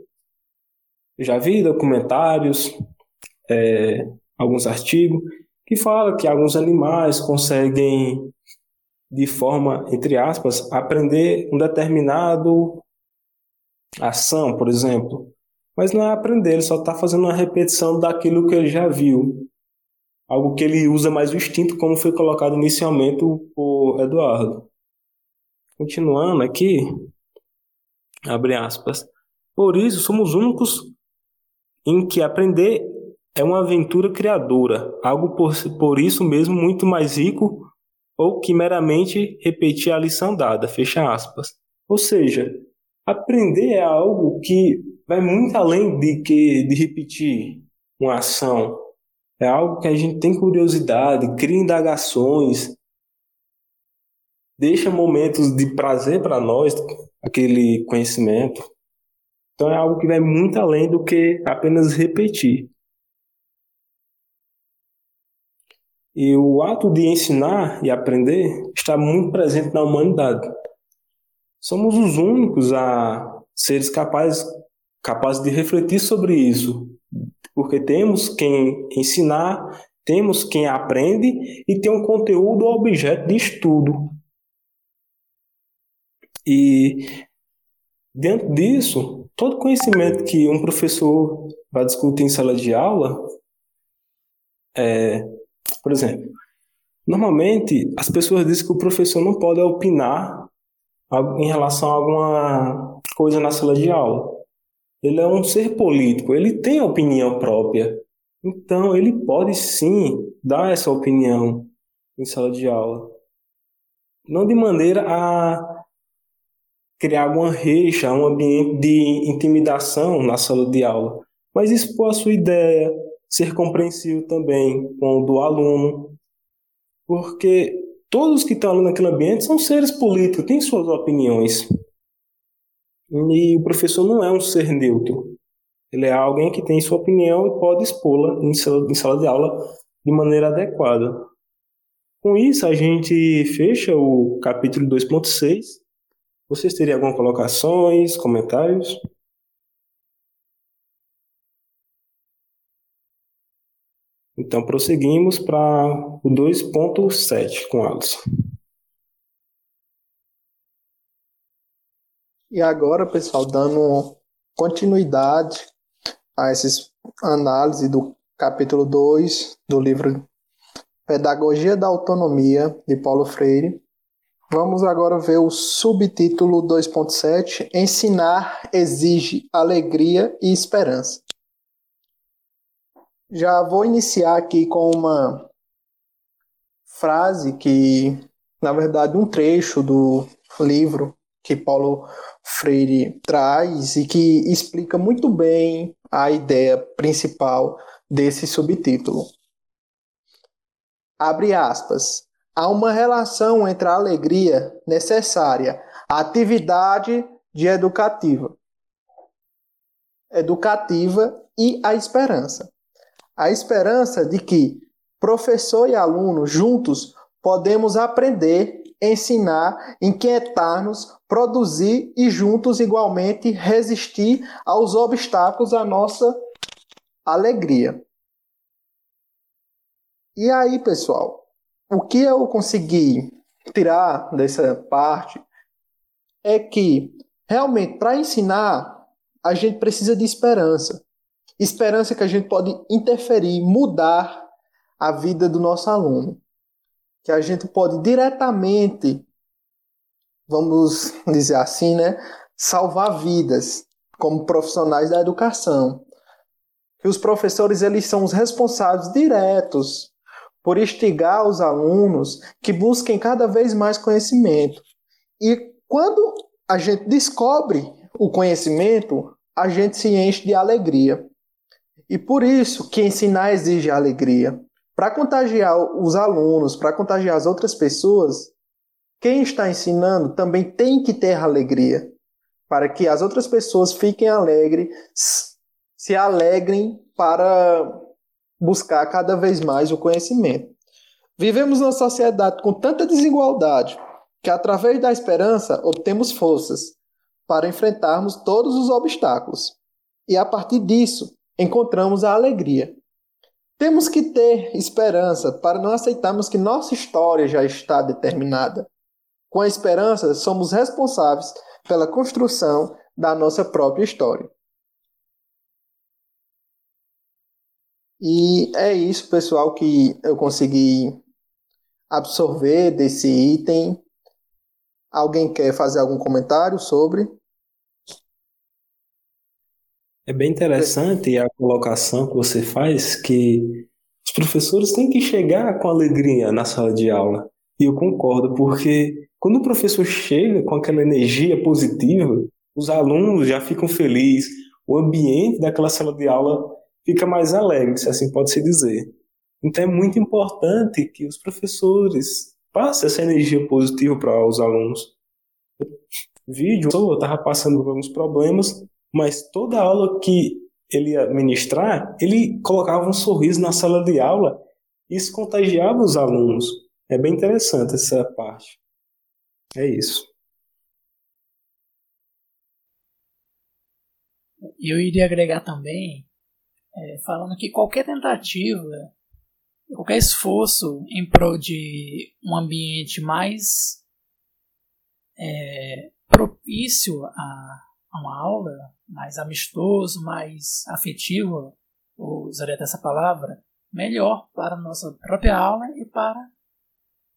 já vi documentários, é, alguns artigos que falam que alguns animais conseguem de forma, entre aspas, aprender um determinado ação, por exemplo. Mas não é aprender, ele só está fazendo uma repetição daquilo que ele já viu. Algo que ele usa mais o instinto, como foi colocado inicialmente por Eduardo. Continuando aqui, abre aspas. Por isso, somos únicos em que aprender é uma aventura criadora, algo por, por isso mesmo muito mais rico ou que meramente repetir a lição dada, fecha aspas. Ou seja, aprender é algo que vai muito além de que de repetir uma ação. É algo que a gente tem curiosidade, cria indagações, deixa momentos de prazer para nós, aquele conhecimento. Então é algo que vai muito além do que apenas repetir. E o ato de ensinar e aprender está muito presente na humanidade. Somos os únicos a seres capazes, capazes de refletir sobre isso, porque temos quem ensinar, temos quem aprende e tem um conteúdo ou objeto de estudo. E diante disso, todo conhecimento que um professor vai discutir em sala de aula é, por exemplo, normalmente as pessoas dizem que o professor não pode opinar em relação a alguma coisa na sala de aula. Ele é um ser político, ele tem opinião própria. Então, ele pode sim dar essa opinião em sala de aula. Não de maneira a criar alguma reixa, um ambiente de intimidação na sala de aula, mas expor a sua ideia, ser compreensivo também com o do aluno, porque todos que estão ali naquele ambiente são seres políticos, têm suas opiniões. E o professor não é um ser neutro. Ele é alguém que tem sua opinião e pode expô-la em em sala de aula de maneira adequada. Com isso, a gente fecha o capítulo 2.6. Vocês teriam algumas colocações, comentários? Então prosseguimos para o 2.7 com Alisson. E agora, pessoal, dando continuidade a essas análises do capítulo 2 do livro Pedagogia da Autonomia, de Paulo Freire. Vamos agora ver o subtítulo 2.7: Ensinar exige alegria e esperança. Já vou iniciar aqui com uma frase que, na verdade, um trecho do livro que Paulo Freire traz e que explica muito bem a ideia principal desse subtítulo. Abre aspas. Há uma relação entre a alegria necessária à atividade de educativa, educativa e a esperança. A esperança de que professor e aluno juntos podemos aprender ensinar, inquietar-nos, produzir e juntos igualmente resistir aos obstáculos à nossa alegria. E aí, pessoal, o que eu consegui tirar dessa parte é que realmente para ensinar a gente precisa de esperança. Esperança que a gente pode interferir, mudar a vida do nosso aluno que a gente pode diretamente, vamos dizer assim, né, salvar vidas como profissionais da educação. Que os professores eles são os responsáveis diretos por instigar os alunos que busquem cada vez mais conhecimento. E quando a gente descobre o conhecimento, a gente se enche de alegria. E por isso que ensinar exige alegria. Para contagiar os alunos, para contagiar as outras pessoas, quem está ensinando também tem que ter alegria, para que as outras pessoas fiquem alegres, se alegrem para buscar cada vez mais o conhecimento. Vivemos numa sociedade com tanta desigualdade que, através da esperança, obtemos forças para enfrentarmos todos os obstáculos. E a partir disso, encontramos a alegria. Temos que ter esperança para não aceitarmos que nossa história já está determinada. Com a esperança, somos responsáveis pela construção da nossa própria história. E é isso, pessoal, que eu consegui absorver desse item. Alguém quer fazer algum comentário sobre? É bem interessante a colocação que você faz que os professores têm que chegar com alegria na sala de aula. E eu concordo, porque quando o professor chega com aquela energia positiva, os alunos já ficam felizes, o ambiente daquela sala de aula fica mais alegre, se assim pode se dizer. Então é muito importante que os professores passem essa energia positiva para os alunos. Vídeo, eu estava passando por alguns problemas, mas toda aula que ele ia ministrar, ele colocava um sorriso na sala de aula e isso contagiava os alunos. É bem interessante essa parte. É isso. Eu iria agregar também, é, falando que qualquer tentativa, qualquer esforço em prol de um ambiente mais é, propício a uma aula mais amistoso, mais afetivo, usaria dessa palavra, melhor para a nossa própria aula e para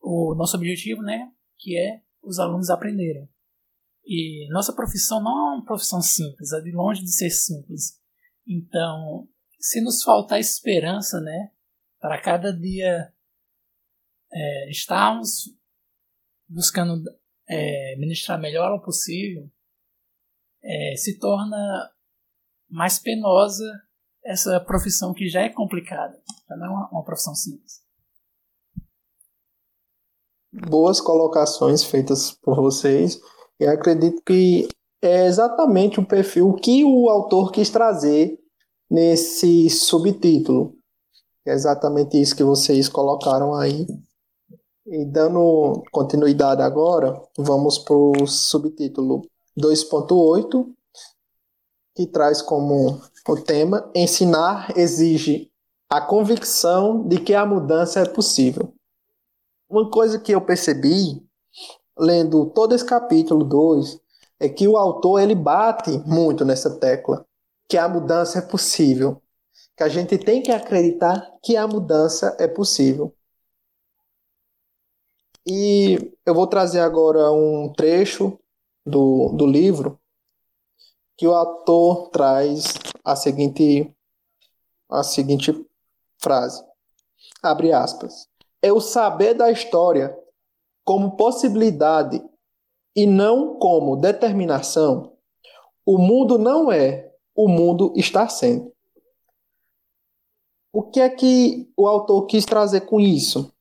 o nosso objetivo, né, que é os alunos aprenderem. E nossa profissão não é uma profissão simples, é de longe de ser simples. Então, se nos faltar esperança, né, para cada dia é, estarmos buscando é, ministrar melhor o possível, é, se torna mais penosa essa profissão que já é complicada. Já não é uma, uma profissão simples. Boas colocações feitas por vocês. E acredito que é exatamente o perfil que o autor quis trazer nesse subtítulo. É exatamente isso que vocês colocaram aí. E dando continuidade agora, vamos para o subtítulo 2.8, que traz como o tema ensinar exige a convicção de que a mudança é possível. Uma coisa que eu percebi lendo todo esse capítulo 2 é que o autor ele bate muito nessa tecla que a mudança é possível, que a gente tem que acreditar que a mudança é possível. E eu vou trazer agora um trecho do, do livro que o autor traz a seguinte a seguinte frase. Abre aspas. É o saber da história como possibilidade e não como determinação. O mundo não é, o mundo está sendo. O que é que o autor quis trazer com isso?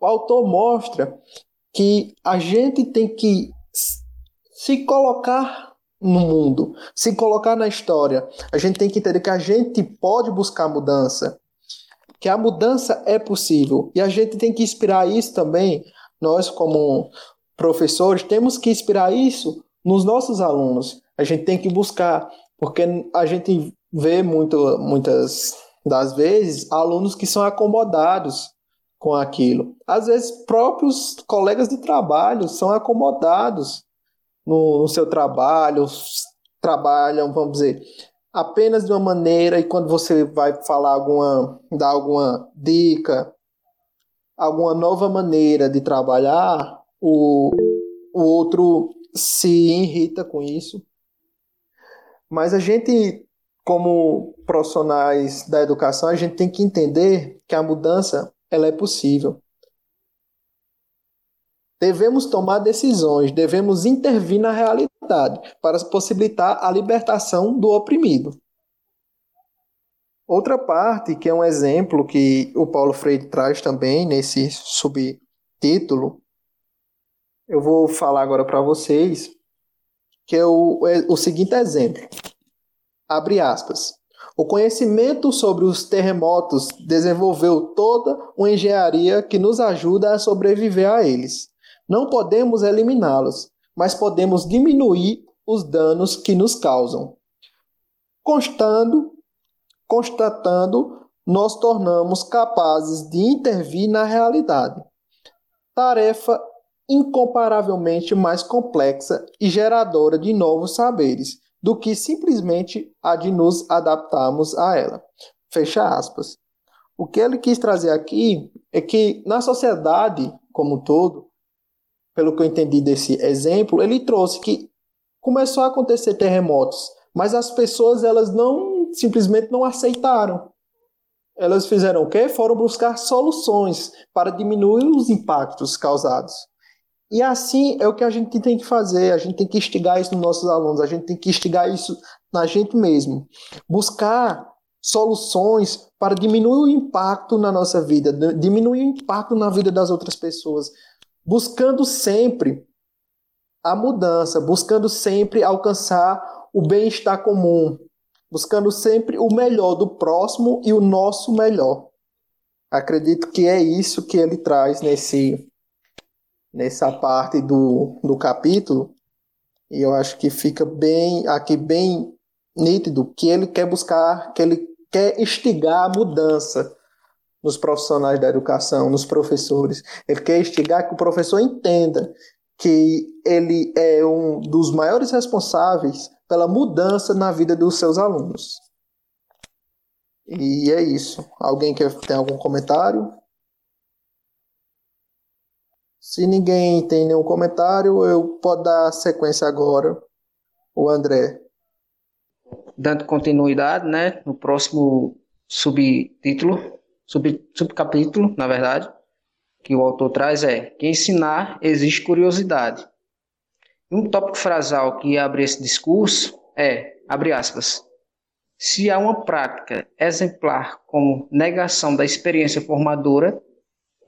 O autor mostra que a gente tem que se colocar no mundo, se colocar na história. A gente tem que entender que a gente pode buscar mudança, que a mudança é possível. E a gente tem que inspirar isso também, nós como professores, temos que inspirar isso nos nossos alunos. A gente tem que buscar, porque a gente vê muito, muitas das vezes alunos que são acomodados com aquilo. Às vezes, próprios colegas de trabalho são acomodados no, no seu trabalho, trabalham, vamos dizer, apenas de uma maneira, e quando você vai falar alguma, dar alguma dica, alguma nova maneira de trabalhar, o, o outro se irrita com isso. Mas a gente, como profissionais da educação, a gente tem que entender que a mudança ela é possível. Devemos tomar decisões, devemos intervir na realidade para possibilitar a libertação do oprimido. Outra parte, que é um exemplo que o Paulo Freire traz também nesse subtítulo, eu vou falar agora para vocês, que é o, é o seguinte exemplo. Abre aspas. O conhecimento sobre os terremotos desenvolveu toda uma engenharia que nos ajuda a sobreviver a eles. Não podemos eliminá-los, mas podemos diminuir os danos que nos causam. Constando, constatando, nós tornamos capazes de intervir na realidade. Tarefa incomparavelmente mais complexa e geradora de novos saberes do que simplesmente a de nos adaptarmos a ela. Fecha aspas. O que ele quis trazer aqui é que na sociedade como um todo, pelo que eu entendi desse exemplo, ele trouxe que começou a acontecer terremotos, mas as pessoas elas não simplesmente não aceitaram. Elas fizeram o quê? Foram buscar soluções para diminuir os impactos causados. E assim é o que a gente tem que fazer, a gente tem que instigar isso nos nossos alunos, a gente tem que instigar isso na gente mesmo. Buscar soluções para diminuir o impacto na nossa vida, diminuir o impacto na vida das outras pessoas, buscando sempre a mudança, buscando sempre alcançar o bem-estar comum, buscando sempre o melhor do próximo e o nosso melhor. Acredito que é isso que ele traz nesse nessa parte do, do capítulo, e eu acho que fica bem aqui bem nítido que ele quer buscar, que ele quer instigar a mudança nos profissionais da educação, nos professores. Ele quer instigar que o professor entenda que ele é um dos maiores responsáveis pela mudança na vida dos seus alunos. E é isso. Alguém quer ter algum comentário? Se ninguém tem nenhum comentário, eu posso dar sequência agora. O André. Dando continuidade, né? No próximo subtítulo, sub, subcapítulo, na verdade, que o autor traz é que ensinar existe curiosidade. Um tópico frasal que abre esse discurso é, abre aspas, se há uma prática exemplar como negação da experiência formadora,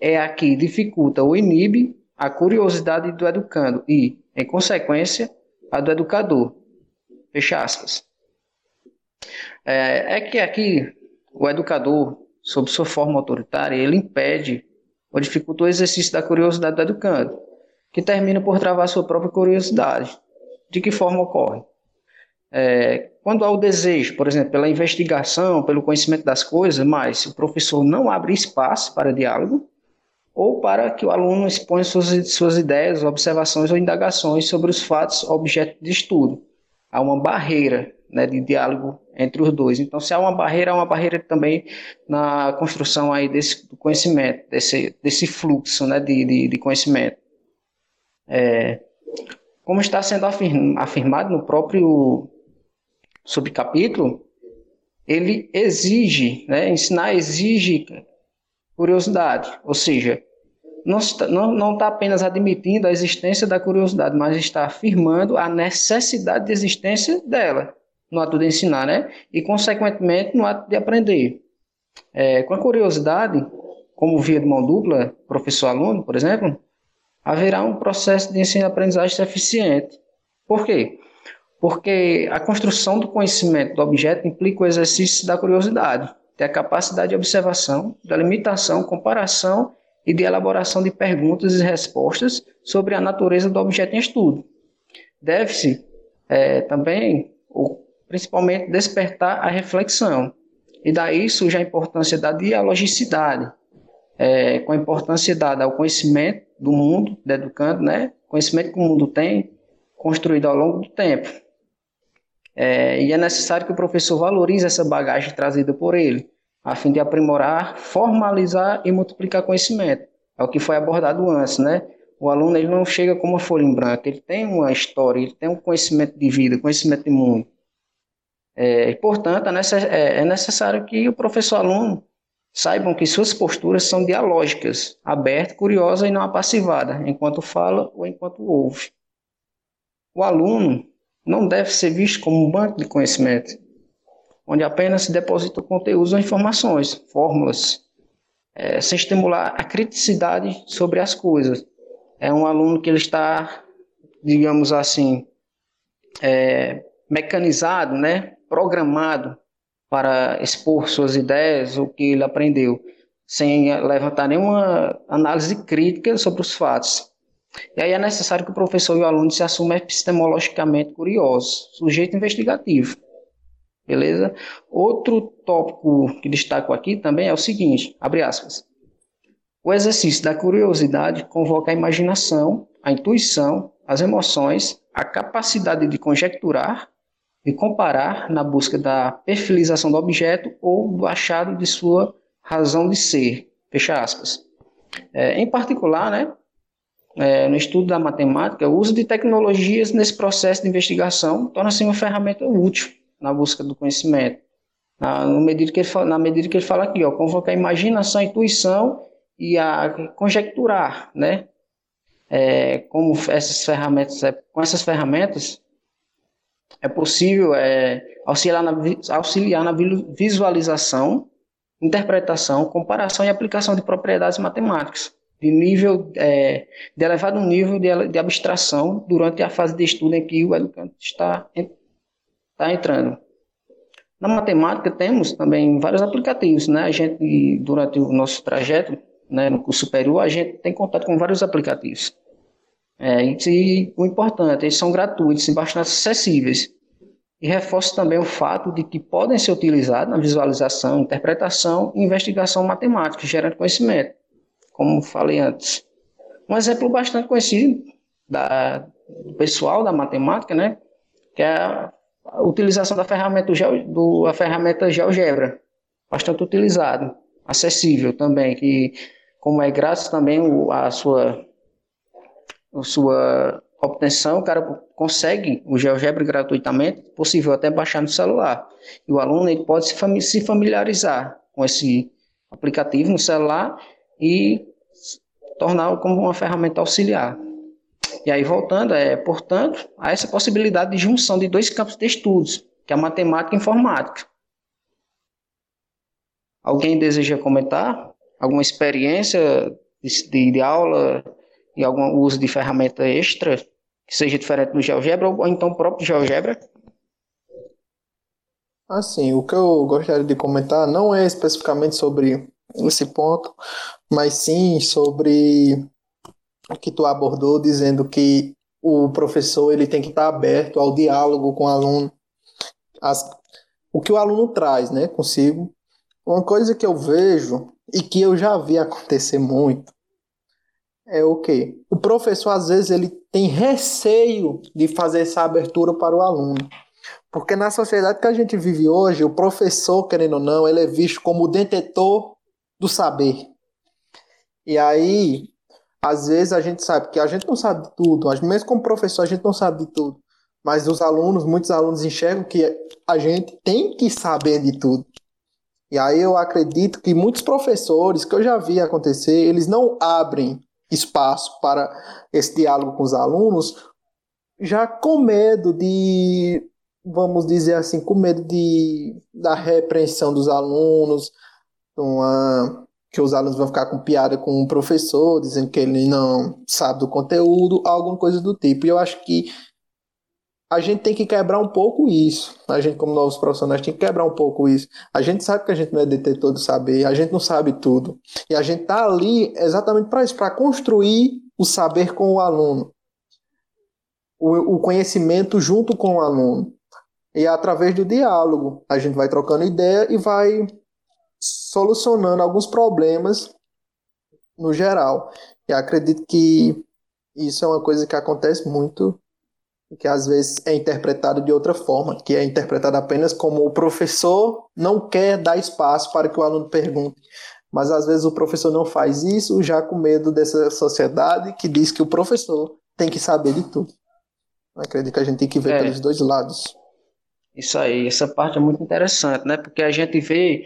é a que dificulta ou inibe a curiosidade do educando e, em consequência, a do educador. Fecha aspas. É, é que aqui o educador, sob sua forma autoritária, ele impede ou dificulta o exercício da curiosidade do educando, que termina por travar sua própria curiosidade. De que forma ocorre? é, quando há o desejo, por exemplo, pela investigação, pelo conhecimento das coisas, mas o professor não abre espaço para diálogo, ou para que o aluno exponha suas, suas ideias, observações ou indagações sobre os fatos objeto de estudo. Há uma barreira né, de diálogo entre os dois. Então, se há uma barreira, há uma barreira também na construção aí desse conhecimento, desse, desse fluxo né, de, de, de conhecimento. É, como está sendo afirmado no próprio subcapítulo, ele exige, né, ensinar exige curiosidade, ou seja, não está, não, não está apenas admitindo a existência da curiosidade, mas está afirmando a necessidade de existência dela no ato de ensinar, né? E, consequentemente, no ato de aprender. É, com a curiosidade, como via de mão dupla, professor-aluno, por exemplo, haverá um processo de ensino-aprendizagem eficiente. Por quê? Porque a construção do conhecimento do objeto implica o exercício da curiosidade, ter a capacidade de observação, da limitação, comparação e de elaboração de perguntas e respostas sobre a natureza do objeto em estudo. Deve-se é, também, ou principalmente, despertar a reflexão. E daí surge a importância da dialogicidade, é, com a importância dada ao conhecimento do mundo, do educando, né? conhecimento que o mundo tem, construído ao longo do tempo. É, e é necessário que o professor valorize essa bagagem trazida por ele, a fim de aprimorar, formalizar e multiplicar conhecimento. É o que foi abordado antes, né? O aluno ele não chega como uma folha em branco, ele tem uma história, ele tem um conhecimento de vida, conhecimento de mundo. É, e, portanto, é, é necessário que o professor-aluno saibam que suas posturas são dialógicas, aberta, curiosa e não apassivada, enquanto fala ou enquanto ouve. O aluno não deve ser visto como um banco de conhecimento, onde apenas se deposita conteúdos ou informações, fórmulas, é, sem estimular a criticidade sobre as coisas. É um aluno que ele está, digamos assim, é, mecanizado, né, programado para expor suas ideias, o que ele aprendeu, sem levantar nenhuma análise crítica sobre os fatos. E aí é necessário que o professor e o aluno se assumam epistemologicamente curiosos, sujeito investigativo. Beleza? Outro tópico que destaco aqui também é o seguinte, abre aspas. O exercício da curiosidade convoca a imaginação, a intuição, as emoções, a capacidade de conjecturar, de comparar na busca da perfilização do objeto ou do achado de sua razão de ser. Fecha aspas. É, em particular, né, é, no estudo da matemática, o uso de tecnologias nesse processo de investigação torna-se uma ferramenta útil na busca do conhecimento. Na, medida que ele fala, na medida que ele fala aqui, ó, convocar a imaginação, a intuição e a conjecturar, né? É, como essas ferramentas, é, com essas ferramentas, é possível é, auxiliar, na, auxiliar na visualização, interpretação, comparação e aplicação de propriedades matemáticas de nível é, de elevado nível de, de, abstração durante a fase de estudo em que o educante está, está entrando. Na matemática temos também vários aplicativos, né? A gente durante o nosso trajeto, né, no curso superior, a gente tem contato com vários aplicativos. É, e o importante, eles são gratuitos e bastante acessíveis. E reforço também o fato de que podem ser utilizados na visualização, interpretação e investigação matemática, gerando conhecimento como falei antes. Um exemplo bastante conhecido da, do pessoal da matemática, né, que é a, utilização da ferramenta, do, a ferramenta GeoGebra, bastante utilizado, acessível também, que como é grátis também a sua, sua obtenção, o cara consegue o GeoGebra gratuitamente, possível até baixar no celular. E o aluno ele pode se familiarizar com esse aplicativo no celular e torná-lo como uma ferramenta auxiliar. E aí, voltando, é, portanto, há essa possibilidade de junção de dois campos de estudos, que é a matemática e a informática. Alguém deseja comentar? Alguma experiência de, de, de aula e algum uso de ferramenta extra que seja diferente do GeoGebra ou então o próprio GeoGebra? Assim, o que eu gostaria de comentar não é especificamente sobre esse ponto, mas sim sobre o que tu abordou, dizendo que o professor ele tem que estar aberto ao diálogo com o aluno. as, o que o aluno traz né, consigo. Uma coisa que eu vejo e que eu já vi acontecer muito é o que o professor às vezes ele tem receio de fazer essa abertura para o aluno. Porque na sociedade que a gente vive hoje, o professor, querendo ou não, ele é visto como o detetor do saber. E aí, às vezes a gente sabe que a gente não sabe de tudo, mesmo como professor a gente não sabe de tudo. Mas os alunos, muitos alunos enxergam que a gente tem que saber de tudo. E aí eu acredito que muitos professores que eu já vi acontecer, eles não abrem espaço para esse diálogo com os alunos, já com medo de, vamos dizer assim, com medo de da repreensão dos alunos, uma, que os alunos vão ficar com piada com o professor, dizendo que ele não sabe do conteúdo, alguma coisa do tipo. E eu acho que a gente tem que quebrar um pouco isso. A gente, como novos profissionais, tem que quebrar um pouco isso. A gente sabe que a gente não é detetor do saber, a gente não sabe tudo. E a gente está ali exatamente para isso, para construir o saber com o aluno. O, o conhecimento junto com o aluno. E através do diálogo, a gente vai trocando ideia e vai solucionando alguns problemas no geral. E acredito que isso é uma coisa que acontece muito que às vezes é interpretado de outra forma, que é interpretado apenas como o professor não quer dar espaço para que o aluno pergunte. Mas às vezes o professor não faz isso já com medo dessa sociedade que diz que o professor tem que saber de tudo. Eu acredito que a gente tem que ver é. pelos dois lados. Isso aí, essa parte é muito interessante, né? Porque a gente vê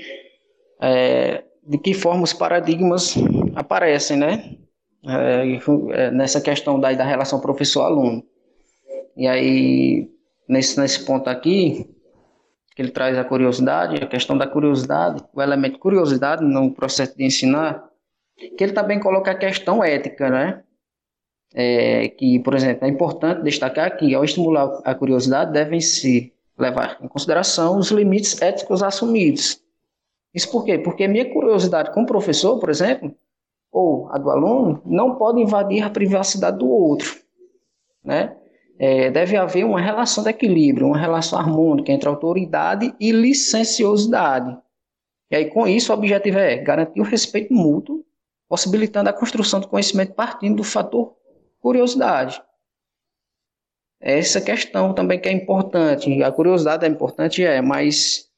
é, de que forma os paradigmas aparecem, né? É, é nessa questão da, da relação professor-aluno. E aí, nesse, nesse ponto aqui, que ele traz a curiosidade, a questão da curiosidade, o elemento curiosidade no processo de ensinar, que ele também coloca a questão ética, né? É, que, por exemplo, é importante destacar que, ao estimular a curiosidade, devem se levar em consideração os limites éticos assumidos. Isso por quê? Porque minha curiosidade como professor, por exemplo, ou a do aluno, não pode invadir a privacidade do outro, né? É, deve haver uma relação de equilíbrio, uma relação harmônica entre autoridade e licenciosidade. E aí, com isso, o objetivo é garantir o respeito mútuo, possibilitando a construção do conhecimento partindo do fator curiosidade. Essa questão também que é importante. A curiosidade é importante, é, mas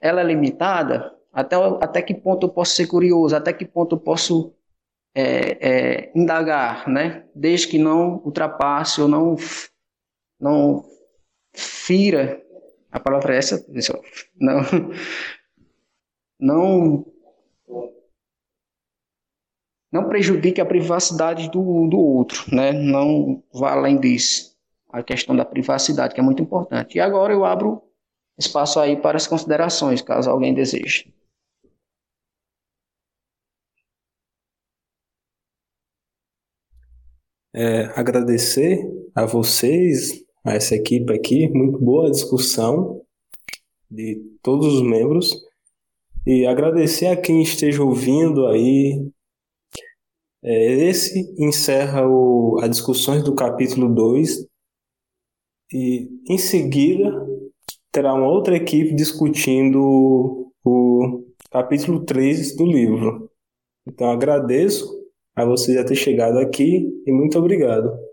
ela é limitada. Até, até que ponto eu posso ser curioso? Até que ponto eu posso é, é, indagar, né? Desde que não ultrapasse ou não, não fira, a palavra é essa, pessoal? Não, não, não prejudique a privacidade do, do outro, né? Não vá além disso. A questão da privacidade, que é muito importante. E agora eu abro espaço aí para as considerações, caso alguém deseje. É, agradecer a vocês, a essa equipe aqui, muito boa discussão de todos os membros e agradecer a quem esteja ouvindo aí. É, esse encerra o, as discussões do capítulo 2 e em seguida terá uma outra equipe discutindo o capítulo 3 do livro. Então agradeço a você já ter chegado aqui e muito obrigado.